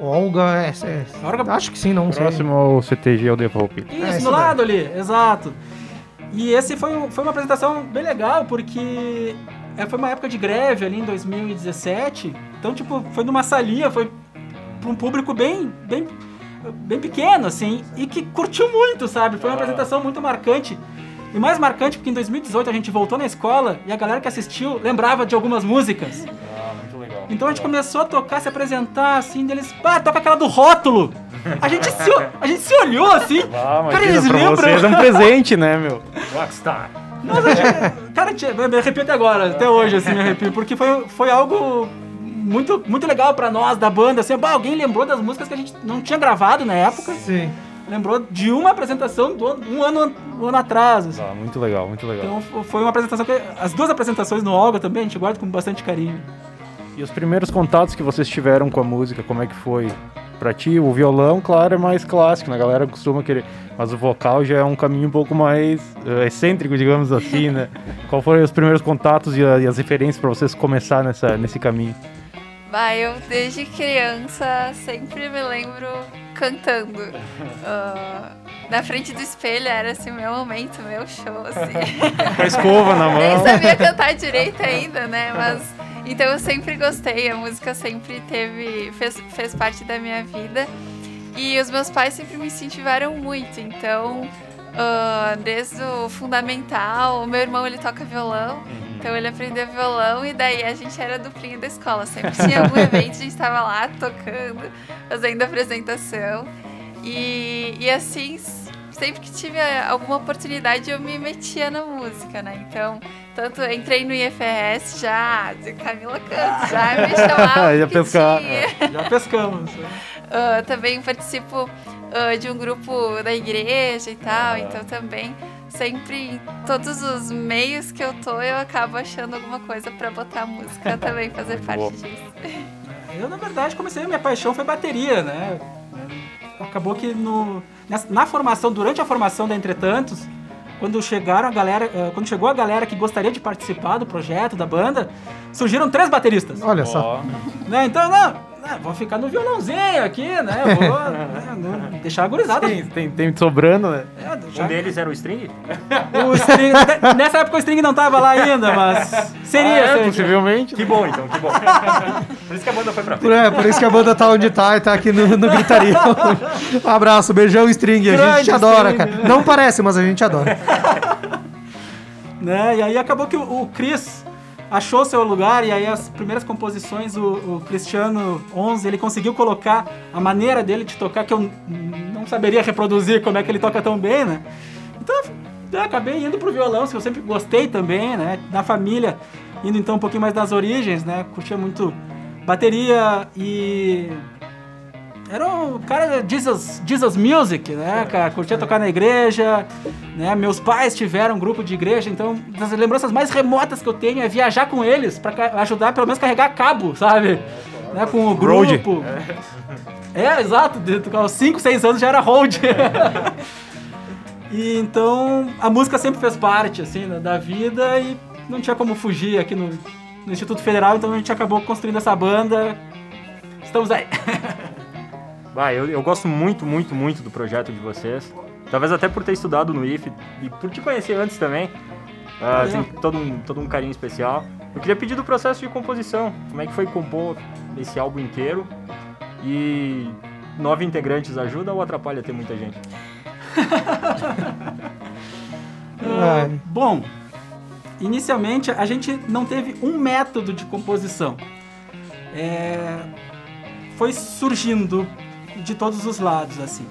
Speaker 1: Olga, é, é, Olga, acho que sim, não
Speaker 7: sei. Próximo ao CTG Farroupilha.
Speaker 2: Isso, é, do lado ali, exato. E esse foi, foi uma apresentação bem legal, porque é, foi uma época de greve ali em 2017. Então, tipo, foi numa salinha, foi para um público bem, bem, bem pequeno, assim, e que curtiu muito, sabe? Foi uma apresentação muito marcante. E mais marcante porque em 2018 a gente voltou na escola e a galera que assistiu lembrava de algumas músicas. Ah, muito legal. Então a gente começou a tocar, se apresentar, assim, deles, pá, toca aquela do rótulo. A gente se, a gente se olhou assim.
Speaker 7: Ah, cara, eles pra lembram. vocês é um presente, né, meu? [laughs]
Speaker 5: Rockstar.
Speaker 2: Nossa, gente, cara, me arrepio até agora, até hoje, assim, me arrepio, porque foi, foi algo muito, muito legal pra nós da banda, assim, bah, alguém lembrou das músicas que a gente não tinha gravado na época.
Speaker 1: Sim.
Speaker 2: Lembrou de uma apresentação do um ano, um ano atrás. Assim.
Speaker 7: Ah, muito legal, muito legal.
Speaker 2: Então foi uma apresentação que. As duas apresentações no Olga também a gente guarda com bastante carinho.
Speaker 7: E os primeiros contatos que vocês tiveram com a música, como é que foi? Pra ti, o violão, claro, é mais clássico, né? A galera costuma querer. Mas o vocal já é um caminho um pouco mais uh, excêntrico, digamos assim, né? Qual foram os primeiros contatos e, a, e as referências para vocês começar nessa, nesse caminho?
Speaker 3: Vai, eu desde criança sempre me lembro cantando. Uh, na frente do espelho era assim meu momento, meu show, assim. [laughs]
Speaker 7: Com a escova na [laughs] mão.
Speaker 3: Nem sabia cantar direito ainda, né? Mas. Então eu sempre gostei, a música sempre teve. fez, fez parte da minha vida. E os meus pais sempre me incentivaram muito, então. Uh, desde o fundamental, o meu irmão ele toca violão, uhum. Então ele aprendeu violão e daí a gente era duplinha da escola. Sempre tinha algum [laughs] evento, a gente estava lá tocando, fazendo apresentação. E, e assim, sempre que tive alguma oportunidade eu me metia na música, né? Então, tanto entrei no IFRS já, de Camila Canto, já me [laughs] chamava.
Speaker 7: já, pescar.
Speaker 2: já pescamos.
Speaker 3: Uh, [laughs] também participo uh, de um grupo da igreja e tal, ah. então também sempre em todos os meios que eu tô, eu acabo achando alguma coisa para botar música [laughs] também, fazer parte Boa. disso.
Speaker 2: Eu, na verdade, comecei, minha paixão foi bateria, né? Acabou que no, na, na formação, durante a formação da Entretantos, quando chegaram a galera, uh, quando chegou a galera que gostaria de participar do projeto, da banda, surgiram três bateristas.
Speaker 1: Olha só.
Speaker 2: Né? Então, não, ah, vou ficar no violãozinho aqui, né? Vou [laughs] né, deixar a gurizada.
Speaker 7: Tem, tem, sobrando, né?
Speaker 5: É, deixar... Um deles era o string?
Speaker 2: O string. [laughs] Nessa época o string não tava lá ainda, mas seria, ah,
Speaker 7: é, possivelmente.
Speaker 5: Que bom, então, que bom. [laughs] Por isso que a banda foi pra frente.
Speaker 1: É, por isso que a banda tá onde tá e tá aqui no, no Gritaria. Um abraço, beijão, string. A gente te adora, string. cara. Não parece, mas a gente adora.
Speaker 2: né? E aí acabou que o, o Chris achou seu lugar e aí as primeiras composições o, o, Cristiano 11 ele conseguiu colocar a maneira dele de tocar que eu não saberia reproduzir como é que ele toca tão bem, né? Então eu acabei indo pro violão, que eu sempre gostei também, né? Da família, indo então um pouquinho mais das origens, né? Curtia muito bateria e era um cara Jesus, Jesus Music, né, cara? Curtia tocar na igreja, né? Meus pais tiveram um grupo de igreja, então as lembranças mais remotas que eu tenho é viajar com eles para ajudar pelo menos carregar cabo, sabe? Né, com o grupo. É, é exato, aos 5, 6 anos já era hold. [laughs] e então a música sempre fez parte assim né, da vida e não tinha como fugir aqui no, no Instituto Federal, então a gente acabou construindo essa banda. Estamos aí. [laughs]
Speaker 5: Ah, eu, eu gosto muito, muito, muito do projeto de vocês. Talvez até por ter estudado no IF e por te conhecer antes também. Uh, tem todo um, todo um carinho especial. Eu queria pedir do processo de composição. Como é que foi compor esse álbum inteiro? E nove integrantes ajuda ou atrapalha ter muita gente?
Speaker 2: uh, [laughs] bom, inicialmente a gente não teve um método de composição. É, foi surgindo de todos os lados, assim.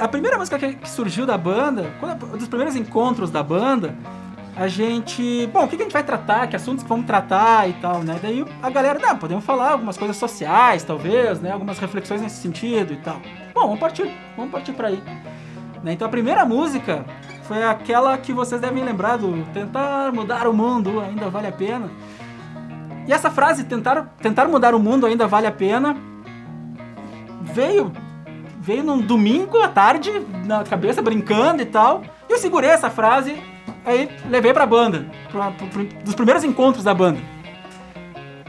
Speaker 2: A primeira música que surgiu da banda, um dos primeiros encontros da banda, a gente. Bom, o que a gente vai tratar? Que assuntos que vamos tratar e tal, né? Daí a galera, não, podemos falar algumas coisas sociais, talvez, né? Algumas reflexões nesse sentido e tal. Bom, vamos partir, vamos partir pra aí. Né? Então a primeira música foi aquela que vocês devem lembrar do Tentar mudar o mundo ainda vale a pena. E essa frase, tentar, tentar mudar o mundo ainda vale a pena, veio veio num domingo à tarde, na cabeça, brincando e tal. E eu segurei essa frase, aí levei pra banda, pra, pra, pra, dos primeiros encontros da banda.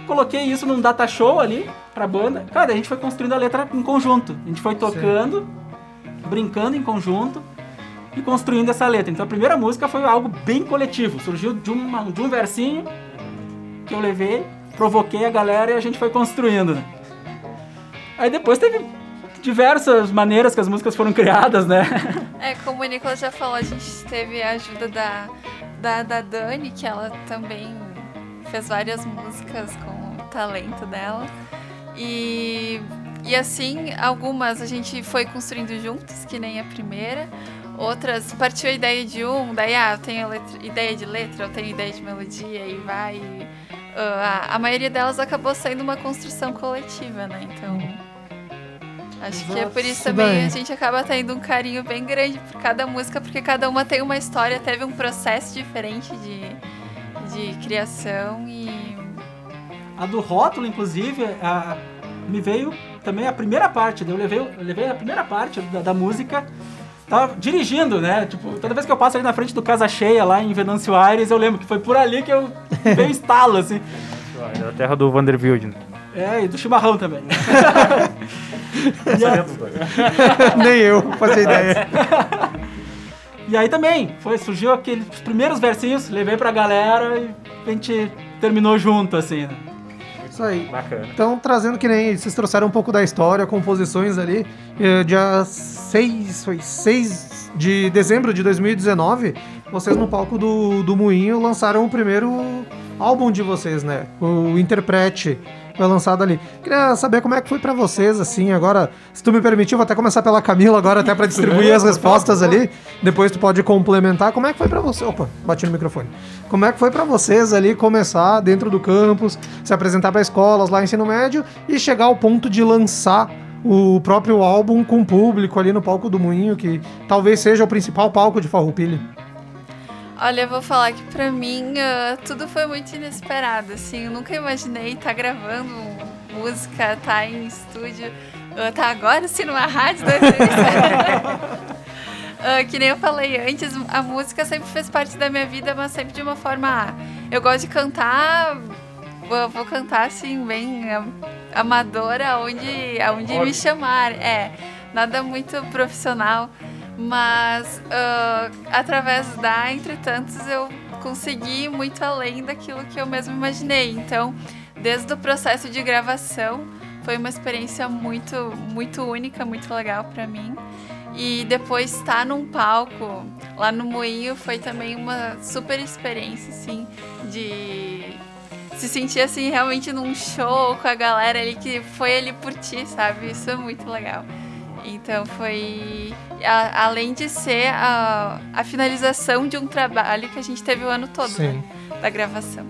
Speaker 2: Coloquei isso num data show ali, pra banda. Cara, a gente foi construindo a letra em conjunto. A gente foi tocando, Sim. brincando em conjunto e construindo essa letra. Então a primeira música foi algo bem coletivo. Surgiu de, uma, de um versinho que eu levei, provoquei a galera e a gente foi construindo. Né? Aí depois teve diversas maneiras que as músicas foram criadas, né?
Speaker 3: É, como o Nicolas já falou, a gente teve a ajuda da, da, da Dani, que ela também fez várias músicas com o talento dela. E, e assim, algumas a gente foi construindo juntos, que nem a primeira. Outras partiu a ideia de um, daí ah, eu tenho letra, ideia de letra, eu tenho ideia de melodia e vai. uh, a, a maioria delas acabou sendo uma construção coletiva, né? Então. Acho Exato. que é por isso também a gente acaba tendo um carinho bem grande por cada música, porque cada uma tem uma história, teve um processo diferente de, de criação e.
Speaker 2: A do rótulo, inclusive, a, me veio também a primeira parte. Eu levei, eu levei a primeira parte da, da música tava dirigindo, né? Tipo, toda vez que eu passo ali na frente do Casa Cheia, lá em Venâncio Aires, eu lembro que foi por ali que eu [laughs] veio estalo, assim.
Speaker 7: A terra do Vanderbilt, né?
Speaker 2: É, e do chimarrão também. [laughs]
Speaker 1: a... [laughs] Nem eu fazia ideia.
Speaker 2: E aí também, foi, surgiu aqueles primeiros versinhos, levei pra galera e a gente terminou junto, assim, né?
Speaker 1: Isso aí. Bacana. Então, trazendo que nem vocês trouxeram um pouco da história, composições ali. Eh, dia 6, foi 6 de dezembro de 2019, vocês no palco do, do Moinho lançaram o primeiro álbum de vocês, né? O Interprete foi lançado ali. Queria saber como é que foi para vocês, assim, agora, se tu me permitir, vou até começar pela Camila agora, até para distribuir as respostas ali. Depois tu pode complementar. Como é que foi para você? Opa, bati no microfone. Como é que foi para vocês ali começar dentro do campus, se apresentar para escolas lá ensino médio e chegar ao ponto de lançar o próprio álbum com o público ali no palco do Moinho, que talvez seja o principal palco de Farroupilha?
Speaker 3: Olha, eu vou falar que pra mim uh, tudo foi muito inesperado, assim, eu nunca imaginei estar tá gravando música, estar tá em estúdio, uh, tá agora assim numa rádio uh, [laughs] Que nem eu falei antes, a música sempre fez parte da minha vida, mas sempre de uma forma. Eu gosto de cantar, vou, vou cantar assim, bem amadora, aonde, aonde me chamar. É, nada muito profissional. Mas uh, através da Entretantos eu consegui muito além daquilo que eu mesmo imaginei. Então, desde o processo de gravação, foi uma experiência muito, muito única, muito legal para mim. E depois estar num palco lá no Moinho foi também uma super experiência, assim, de se sentir assim realmente num show com a galera ali que foi ali por ti, sabe? Isso é muito legal. Então foi a, além de ser a, a, finalização de um trabalho que a gente teve o ano todo, né? Da gravação.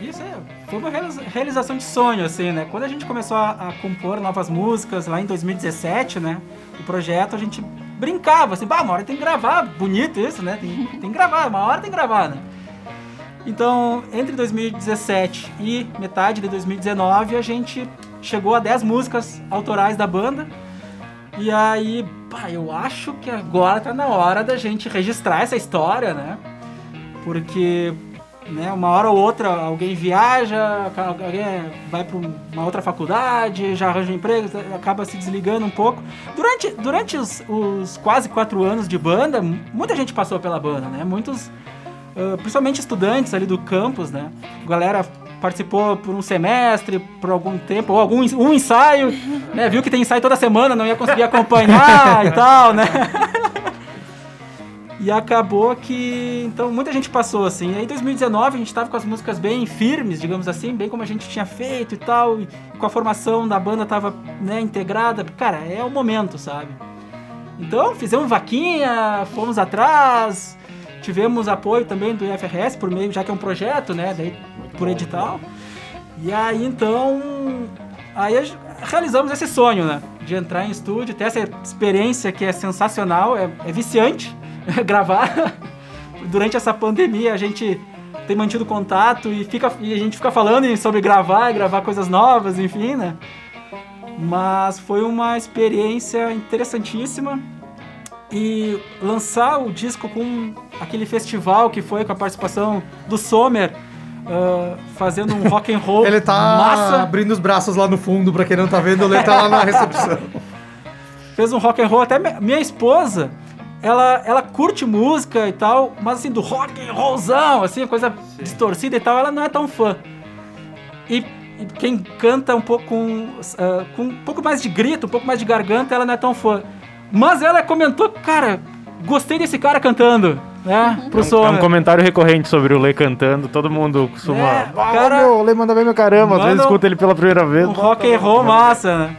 Speaker 2: Isso é, foi uma realização de sonho, assim, né? Quando a gente começou a, a, compor novas músicas lá em 2017, né? O projeto a gente brincava, assim, bah, uma hora tem que gravar, bonito isso, né? Tem, [laughs] tem que gravar, uma hora tem que gravar, né? Então, entre 2017 e metade de 2019, a gente chegou a 10 músicas autorais da banda e aí, pá, eu acho que agora tá na hora da gente registrar essa história, né? Porque, né, uma hora ou outra alguém viaja, alguém vai para uma outra faculdade, já arranja um emprego, acaba se desligando um pouco. Durante, durante os, os quase quatro anos de banda, muita gente passou pela banda, né? Muitos, principalmente estudantes ali do campus, né? Galera participou por um semestre, por algum tempo, ou algum um ensaio, [laughs] né? Viu que tem ensaio toda semana, não ia conseguir acompanhar e tal, né? [laughs] E acabou que, então, muita gente passou assim. Aí em 2019 a gente tava com as músicas bem firmes, digamos assim, bem como a gente tinha feito e tal, e com a formação da banda tava, né, integrada. Cara, é o momento, sabe? Então, fizemos vaquinha, fomos atrás, tivemos apoio também do IFRS por meio, já que é um projeto, né? Daí por edital. E aí então. Aí realizamos esse sonho, né? De entrar em estúdio, ter essa experiência que é sensacional, é, é viciante [laughs] gravar. Durante essa pandemia a gente tem mantido contato e, fica, e a gente fica falando sobre gravar gravar coisas novas, enfim, né? Mas foi uma experiência interessantíssima. E lançar o disco com aquele festival que foi com a participação do Sommer uh, fazendo um rock and roll
Speaker 1: Ele tá
Speaker 2: massa.
Speaker 1: abrindo os braços lá no fundo, pra quem não tá vendo, ele tá lá na recepção.
Speaker 2: Fez um rock and roll, até minha esposa, ela, ela curte música e tal, mas assim, do rock and rollzão, assim, coisa Sim. distorcida e tal, ela não é tão fã. E, e quem canta um pouco com, uh, com um pouco mais de grito, um pouco mais de garganta, ela não é tão fã. Mas ela comentou, cara, gostei desse cara cantando. Né,
Speaker 7: pro é, um, som, é um comentário recorrente sobre o Lê cantando. Todo mundo costuma. É, ah, cara, meu, o Lê manda bem meu caramba. Às vezes escuta ele pela primeira vez.
Speaker 2: Um rock and roll massa, né?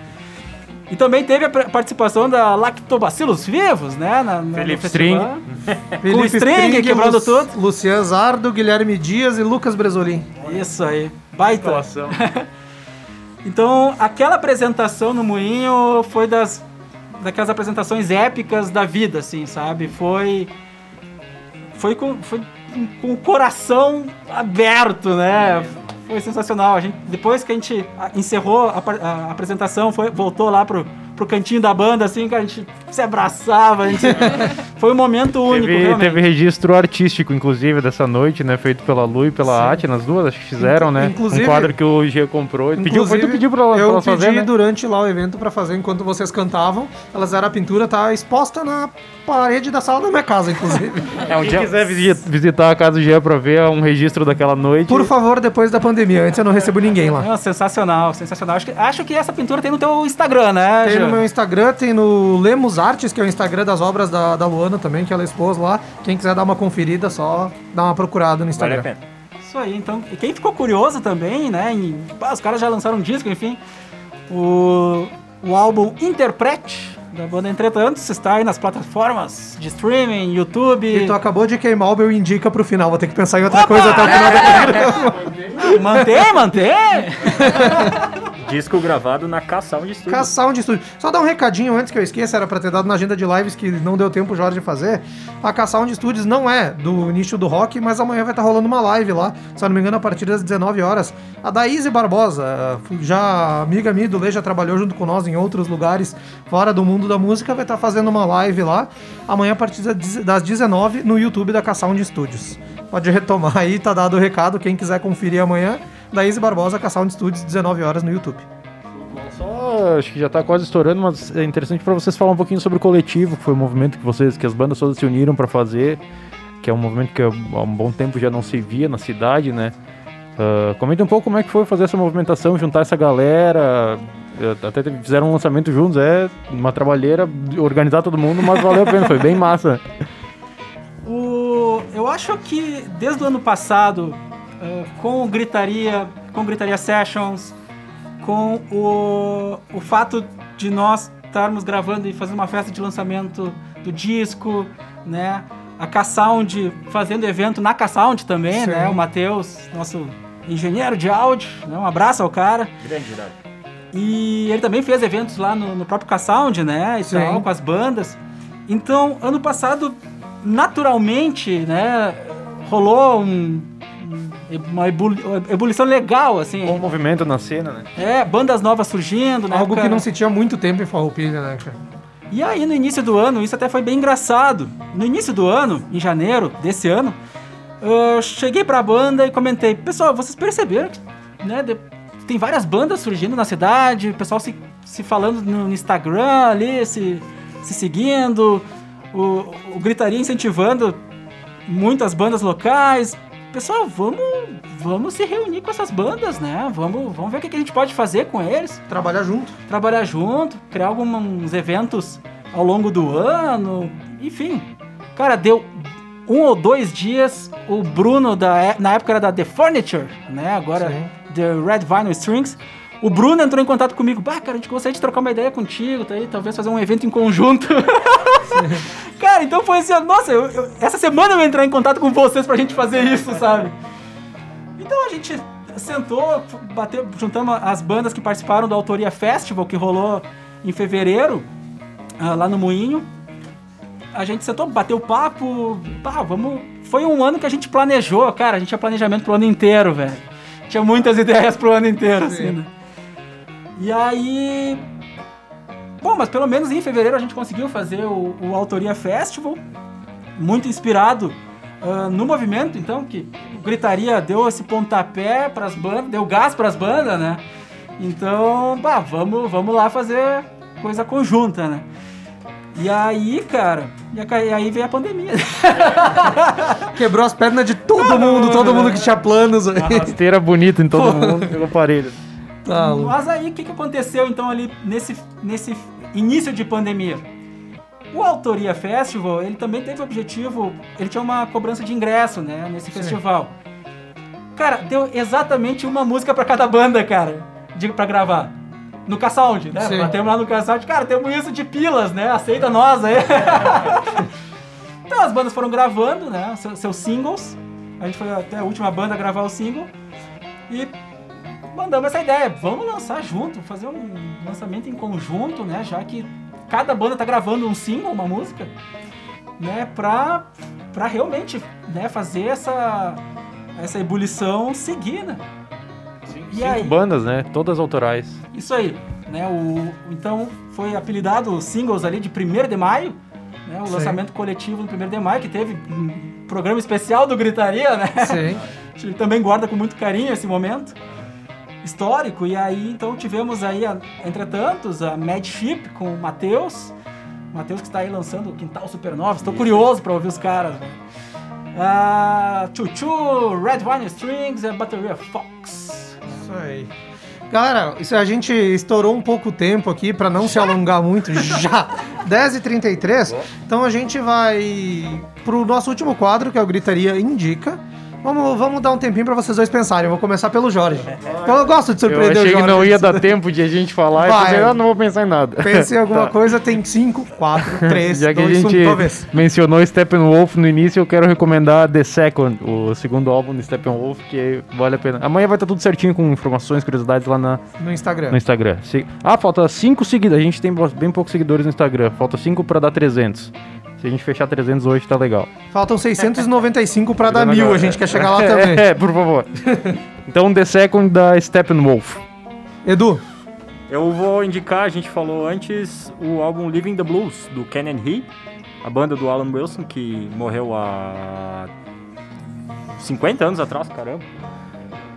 Speaker 2: E também teve a participação da Lactobacillus vivos, né? Na, na
Speaker 7: Felipe String. [laughs]
Speaker 1: Felipe String, quebrando Lu tudo. Lucian Zardo, Guilherme Dias e Lucas Bresolim.
Speaker 2: Isso aí. Baita. [laughs] então, aquela apresentação no Moinho foi das daquelas apresentações épicas da vida, assim, sabe? Foi foi com, foi com o coração aberto, né? Foi sensacional. A gente, depois que a gente encerrou a, a apresentação, foi, voltou lá pro, pro cantinho da banda, assim, que a gente se abraçava. A gente... [laughs] Foi um momento único,
Speaker 7: teve,
Speaker 2: realmente.
Speaker 7: Teve registro artístico, inclusive, dessa noite, né? Feito pela Lu e pela Ati, nas duas, acho que fizeram, né? Inclusive, um quadro que o G comprou. Pediu, foi tu pediu pra,
Speaker 1: eu
Speaker 7: pra
Speaker 1: fazer,
Speaker 7: Eu pedi
Speaker 1: né? durante lá o evento pra fazer enquanto vocês cantavam. Elas eram a pintura, tá exposta na parede da sala da minha casa, inclusive.
Speaker 7: É, um Quem dia... quiser [laughs] visitar a casa do G pra ver um registro daquela noite...
Speaker 1: Por favor, depois da pandemia. Antes eu não recebo ninguém lá.
Speaker 2: Não, sensacional, sensacional. Acho que, acho que essa pintura tem no teu Instagram, né,
Speaker 1: Tem no meu Instagram, tem no Lemos Artes, que é o Instagram das obras da, da Luana também, que ela expôs lá. Quem quiser dar uma conferida, só dá uma procurada no Instagram. Vale a pena.
Speaker 2: Isso aí, então. E quem ficou curioso também, né? Em, os caras já lançaram um disco, enfim. O, o álbum Interprete da banda Entretanto está aí nas plataformas de streaming, YouTube.
Speaker 1: E tu acabou de queimar o meu indica pro final, vou ter que pensar em outra Opa! coisa até o final do [laughs]
Speaker 2: programa. Mantém, mantém! [laughs]
Speaker 5: Disco gravado na K-Sound Studio.
Speaker 1: K-Sound Studio. Só dar um recadinho antes que eu esqueça, era pra ter dado na agenda de lives que não deu tempo o Jorge fazer. A K-Sound Studios não é do nicho do rock, mas amanhã vai estar rolando uma live lá, se eu não me engano, a partir das 19 horas. A Daíse Barbosa, já amiga minha do Lê, já trabalhou junto com nós em outros lugares fora do mundo da música, vai estar fazendo uma live lá, amanhã a partir das 19 no YouTube da K-Sound Studios. Pode retomar aí, tá dado o recado, quem quiser conferir amanhã da Izzy Barbosa com a Sound Studios, 19 horas no YouTube.
Speaker 7: Só, acho que já está quase estourando, mas é interessante para vocês falar um pouquinho sobre o coletivo, que foi o movimento que vocês, que as bandas todas se uniram para fazer, que é um movimento que há um bom tempo já não se via na cidade, né? Uh, comenta um pouco como é que foi fazer essa movimentação, juntar essa galera, até fizeram um lançamento juntos, é uma trabalheira, organizar todo mundo, mas valeu a pena, foi bem massa. [laughs]
Speaker 2: O, eu acho que desde o ano passado uh, com Gritaria, com Gritaria Sessions, com o, o fato de nós estarmos gravando e fazendo uma festa de lançamento do disco, né? A K-Sound fazendo evento na K-Sound também, Sim. né? O Matheus, nosso engenheiro de áudio, né? Um abraço ao cara.
Speaker 5: Grande.
Speaker 2: E ele também fez eventos lá no, no próprio K-Sound, né? E Sim. tal, com as bandas. Então, ano passado, naturalmente, né? Rolou um, uma ebulição legal, assim.
Speaker 7: Bom movimento na cena, né?
Speaker 2: É, bandas novas surgindo, né?
Speaker 1: Algo que não se tinha muito tempo em Farroupilha, né, cara?
Speaker 2: E aí, no início do ano, isso até foi bem engraçado. No início do ano, em janeiro desse ano, eu cheguei pra banda e comentei: Pessoal, vocês perceberam que né, tem várias bandas surgindo na cidade, o pessoal se, se falando no Instagram ali, se, se seguindo, o, o Gritaria incentivando muitas bandas locais, pessoal, vamos, vamos se reunir com essas bandas, né? Vamos, vamos ver o que a gente pode fazer com eles.
Speaker 1: Trabalhar junto.
Speaker 2: Trabalhar junto, criar alguns eventos ao longo do ano, enfim. Cara, deu um ou dois dias, o Bruno, da, na época era da The Furniture, né? Agora Sim. The Red Vinyl Strings. O Bruno entrou em contato comigo. Bah, cara, a gente gostaria de trocar uma ideia contigo, tá aí, talvez fazer um evento em conjunto. [laughs] cara, então foi assim, nossa, eu, eu, essa semana eu vou entrar em contato com vocês pra gente fazer isso, sabe? Então a gente sentou, bateu, juntamos as bandas que participaram do Autoria Festival, que rolou em fevereiro, uh, lá no Moinho. A gente sentou, bateu papo, pá, vamos... Foi um ano que a gente planejou, cara, a gente tinha planejamento pro ano inteiro, velho. Tinha muitas [laughs] ideias pro ano inteiro, Sim. assim, né? E aí. Bom, mas pelo menos em fevereiro a gente conseguiu fazer o, o Autoria Festival, muito inspirado uh, no movimento, então, que Gritaria deu esse pontapé para as bandas, deu gás para as bandas, né? Então, bah, vamos, vamos lá fazer coisa conjunta, né? E aí, cara, e aí veio a pandemia. [laughs]
Speaker 1: Quebrou as pernas de todo mundo, todo mundo que tinha planos.
Speaker 7: Uma rasteira bonita em todo mundo, pegou parelho.
Speaker 2: Tá, Mas aí, o que, que aconteceu então ali nesse, nesse início de pandemia? O Autoria Festival, ele também teve o objetivo, ele tinha uma cobrança de ingresso, né, nesse Sim. festival. Cara, deu exatamente uma música para cada banda, cara, de, pra gravar no K-Sound, né? Sim. Batemos lá no K-Sound, cara, temos isso de pilas, né? Aceita nós aí. [laughs] então as bandas foram gravando, né? Seus, seus singles. A gente foi até a última banda a gravar o single. E mandamos essa ideia. Vamos lançar junto, fazer um lançamento em conjunto, né? Já que cada banda tá gravando um single, uma música, né? Pra, pra realmente né, fazer essa, essa ebulição seguir, né?
Speaker 7: E Cinco aí, bandas, né? Todas autorais.
Speaker 2: Isso aí. Né? O, então foi apelidado os singles ali de 1 de maio. Né? O Sim. lançamento coletivo no 1 de maio, que teve um programa especial do Gritaria, né? Sim. [laughs] A gente também guarda com muito carinho esse momento histórico. E aí, então, tivemos aí, entre tantos, a Madship com o Matheus. Matheus que está aí lançando o Quintal Supernova. Estou curioso para ouvir os caras, né? Uh, Chuchu, Red Wine Strings e a bateria Fox.
Speaker 1: Isso aí. Galera, isso a gente estourou um pouco o tempo aqui para não se alongar muito. Já! [laughs] 10h33. Então a gente vai pro nosso último quadro, que é o Gritaria Indica. Vamos, vamos dar um tempinho pra vocês dois pensarem. Eu vou começar pelo Jorge. Eu gosto de surpreender
Speaker 7: eu
Speaker 1: achei o
Speaker 7: Jorge. que não ia dar tempo de a gente falar. Vai. Eu, eu não vou pensar em nada.
Speaker 1: Pense em alguma tá. coisa, tem 5, 4, 3,
Speaker 7: Já que dois, a gente um, mencionou Steppenwolf no início, eu quero recomendar The Second, o segundo álbum do Steppenwolf, que vale a pena. Amanhã vai estar tudo certinho com informações, curiosidades lá na,
Speaker 1: no Instagram.
Speaker 7: No Instagram. Ah, falta 5 seguidores. A gente tem bem poucos seguidores no Instagram. Falta 5 pra dar 300. Se a gente fechar 300 hoje, tá legal.
Speaker 1: Faltam 695 pra dar mil, a gente quer chegar lá [laughs] também.
Speaker 7: É, [laughs] por favor. então, The Second da Steppenwolf.
Speaker 1: Edu.
Speaker 5: Eu vou indicar, a gente falou antes, o álbum Living the Blues, do Ken and He, a banda do Alan Wilson, que morreu há 50 anos atrás, caramba.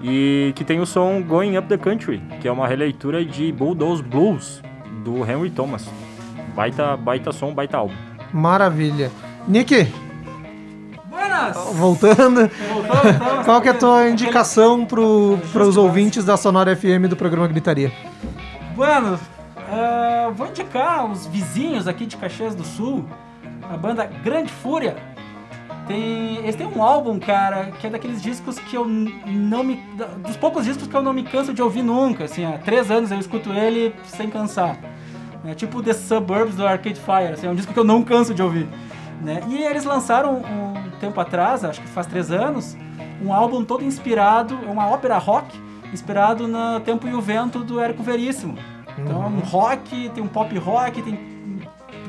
Speaker 5: E que tem o som Going Up the Country, que é uma releitura de Bulldoze Blues, do Henry Thomas. Baita, baita som, baita álbum.
Speaker 1: Maravilha. Nick.
Speaker 2: Buenas!
Speaker 1: Voltando. Voltando Qual que é a tua indicação para os ouvintes da Sonora FM do programa Gritaria?
Speaker 2: Buenas. Uh, vou indicar os vizinhos aqui de Caxias do Sul, a banda Grande Fúria. Tem, eles têm um álbum, cara, que é daqueles discos que eu não me. Dos poucos discos que eu não me canso de ouvir nunca. Assim, há três anos eu escuto ele sem cansar. É tipo The Suburbs do Arcade Fire, assim, é um disco que eu não canso de ouvir. Né? E eles lançaram um tempo atrás, acho que faz três anos, um álbum todo inspirado, uma ópera rock, inspirado no Tempo e o Vento do Érico Veríssimo. Então é um uhum. rock, tem um pop rock, tem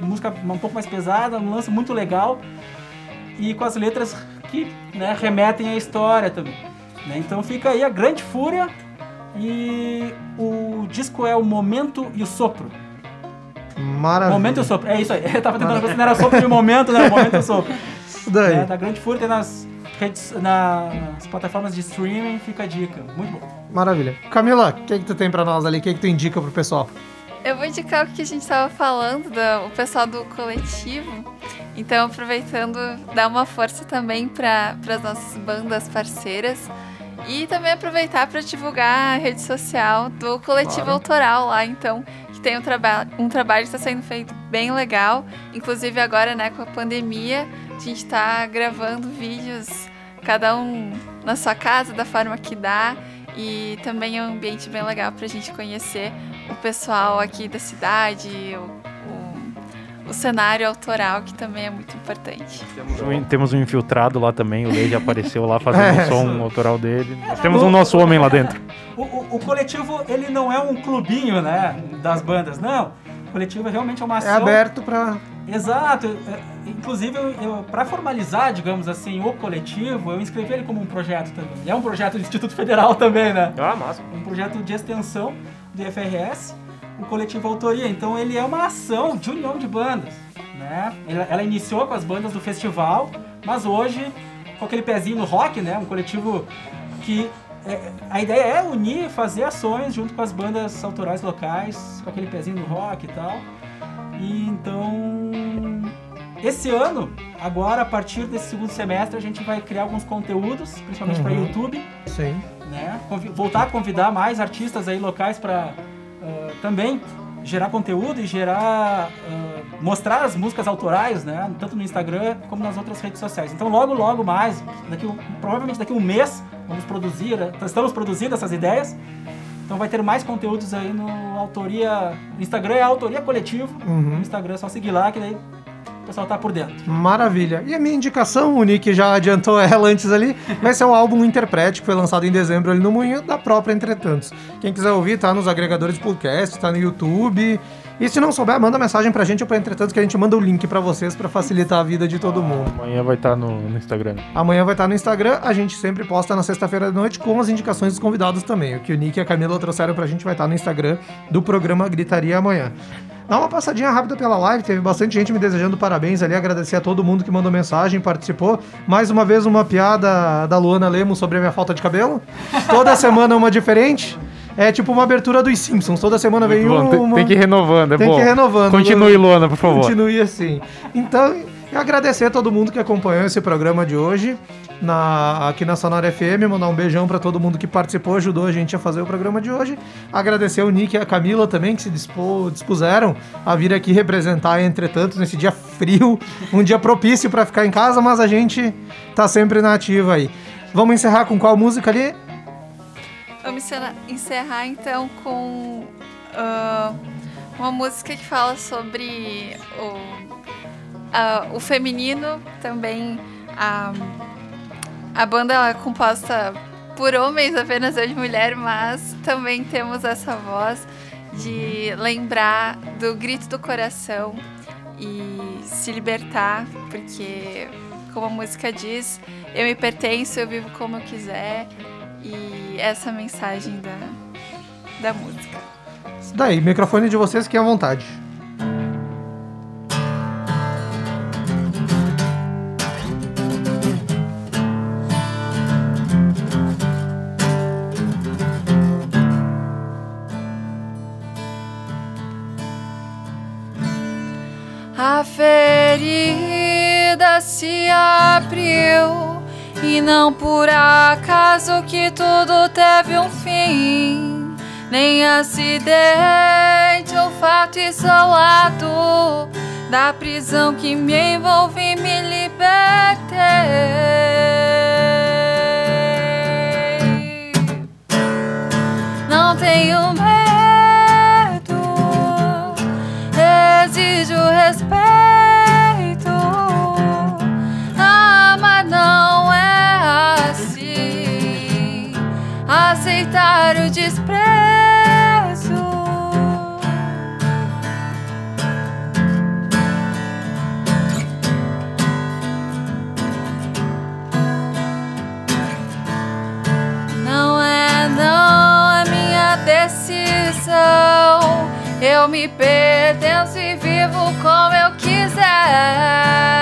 Speaker 2: música um pouco mais pesada, um lance muito legal e com as letras que né, remetem à história também. Né? Então fica aí a Grande Fúria e o disco é o Momento e o Sopro.
Speaker 1: Maravilha.
Speaker 2: Momento e sopro. É isso aí. [laughs] Eu tava tentando ver se não era sopro de momento, né? Momento e sopro. [laughs] Isso daí. É, da Grande Fúria nas, redes, nas plataformas de streaming, fica a dica. Muito bom.
Speaker 1: Maravilha. Camila, o que, é que tu tem pra nós ali? O que, é que tu indica pro pessoal?
Speaker 3: Eu vou indicar o que a gente estava falando, do, o pessoal do coletivo. Então, aproveitando, dar uma força também para as nossas bandas parceiras. E também aproveitar para divulgar a rede social do coletivo claro. autoral lá. Então, tem um, traba um trabalho que está sendo feito bem legal. Inclusive agora, né, com a pandemia, a gente está gravando vídeos, cada um na sua casa, da forma que dá. E também é um ambiente bem legal para a gente conhecer o pessoal aqui da cidade, o cenário autoral, que também é muito importante.
Speaker 7: Temos um, temos um infiltrado lá também, o Lei já apareceu lá fazendo o [laughs] som autoral dele. Nós temos um nosso homem lá dentro. [laughs]
Speaker 2: O, o, o, coletivo, ele não é um clubinho, né, das bandas, não. O coletivo é realmente uma é ação...
Speaker 1: É aberto para...
Speaker 2: Exato. É, inclusive, para formalizar, digamos assim, o coletivo, eu inscrevi ele como um projeto também. É um projeto do Instituto Federal também, né?
Speaker 5: Ah, massa.
Speaker 2: Um projeto de extensão do IFRS o coletivo Autoria. Então ele é uma ação de união de bandas. Né? Ela, ela iniciou com as bandas do festival, mas hoje com aquele pezinho no rock, né? Um coletivo que é, a ideia é unir, fazer ações junto com as bandas autorais locais, com aquele pezinho no rock e tal. E então, esse ano, agora a partir desse segundo semestre, a gente vai criar alguns conteúdos, principalmente uhum. para YouTube.
Speaker 1: Sim.
Speaker 2: Né? Voltar a convidar mais artistas aí locais para uh, também gerar conteúdo e gerar uh, mostrar as músicas autorais, né, tanto no Instagram como nas outras redes sociais. Então logo logo mais, daqui provavelmente daqui a um mês vamos produzir, estamos produzindo essas ideias. Então vai ter mais conteúdos aí no autoria, Instagram é autoria coletivo. Uhum. No Instagram é só seguir lá que daí o pessoal tá por dentro.
Speaker 1: Maravilha. E a minha indicação, o Nick já adiantou ela antes ali, vai ser o álbum Interprete, que foi lançado em dezembro ali no Moinho, da própria Entretantos. Quem quiser ouvir, tá nos agregadores de podcast, tá no YouTube. E se não souber, manda mensagem pra gente ou pra Entretantos que a gente manda o link pra vocês pra facilitar a vida de todo mundo.
Speaker 7: Amanhã vai estar tá no, no, Instagram.
Speaker 1: Amanhã vai estar tá no Instagram. A gente sempre posta na sexta-feira de noite com as indicações dos convidados também. O que o Nick e a Camila trouxeram pra gente vai estar tá no Instagram do programa Gritaria amanhã. Dá uma passadinha rápida pela live, teve bastante gente me desejando parabéns ali, agradecer a todo mundo que mandou mensagem, participou. Mais uma vez uma piada da Luana Lemos sobre a minha falta de cabelo. Toda semana uma diferente. É tipo uma abertura dos Simpsons. Toda semana vem uma.
Speaker 7: Tem, que ir renovando, é
Speaker 1: tem
Speaker 7: bom.
Speaker 1: Tem que ir renovando.
Speaker 7: Continue, Luana, por favor.
Speaker 1: Continue assim. Então, e agradecer a todo mundo que acompanhou esse programa de hoje na, aqui na Sonora FM. Mandar um beijão para todo mundo que participou, ajudou a gente a fazer o programa de hoje. Agradecer o Nick e a Camila também, que se dispô, dispuseram a vir aqui representar, entretanto, nesse dia frio, um dia propício para ficar em casa, mas a gente tá sempre na ativa aí. Vamos encerrar com qual música ali?
Speaker 3: Vamos encerrar então com uh, uma música que fala sobre o uh, o feminino também. A, a banda é composta por homens, apenas eu de mulher, mas também temos essa voz de lembrar do grito do coração e se libertar, porque, como a música diz, eu me pertenço, eu vivo como eu quiser, e essa é mensagem da, da música.
Speaker 1: Daí, microfone de vocês que é à vontade.
Speaker 3: A ferida se abriu e não por acaso que tudo teve um fim, nem acidente ou fato isolado da prisão que me envolve e me libertei. Não tenho medo exijo respeito. Desprezo. Não é, não é minha decisão. Eu me pertenço e vivo como eu quiser.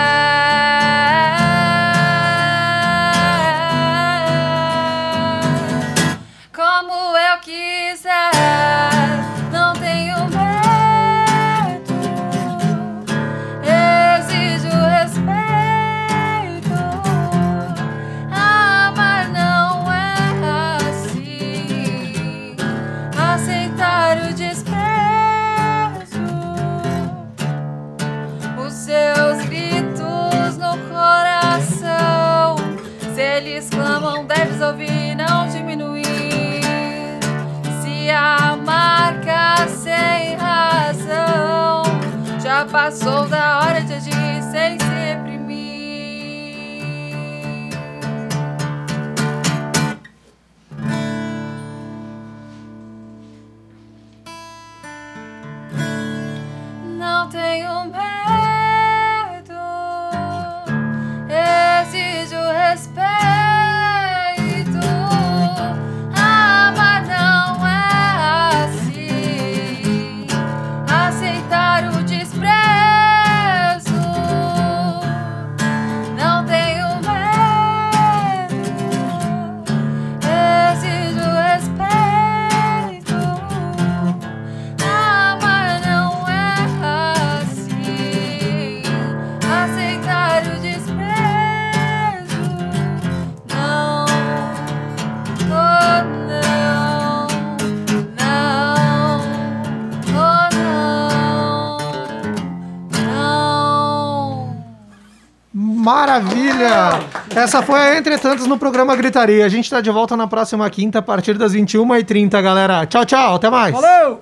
Speaker 1: Essa foi a Entretantos no programa Gritaria. A gente tá de volta na próxima quinta, a partir das 21h30, galera. Tchau, tchau. Até mais.
Speaker 2: Valeu!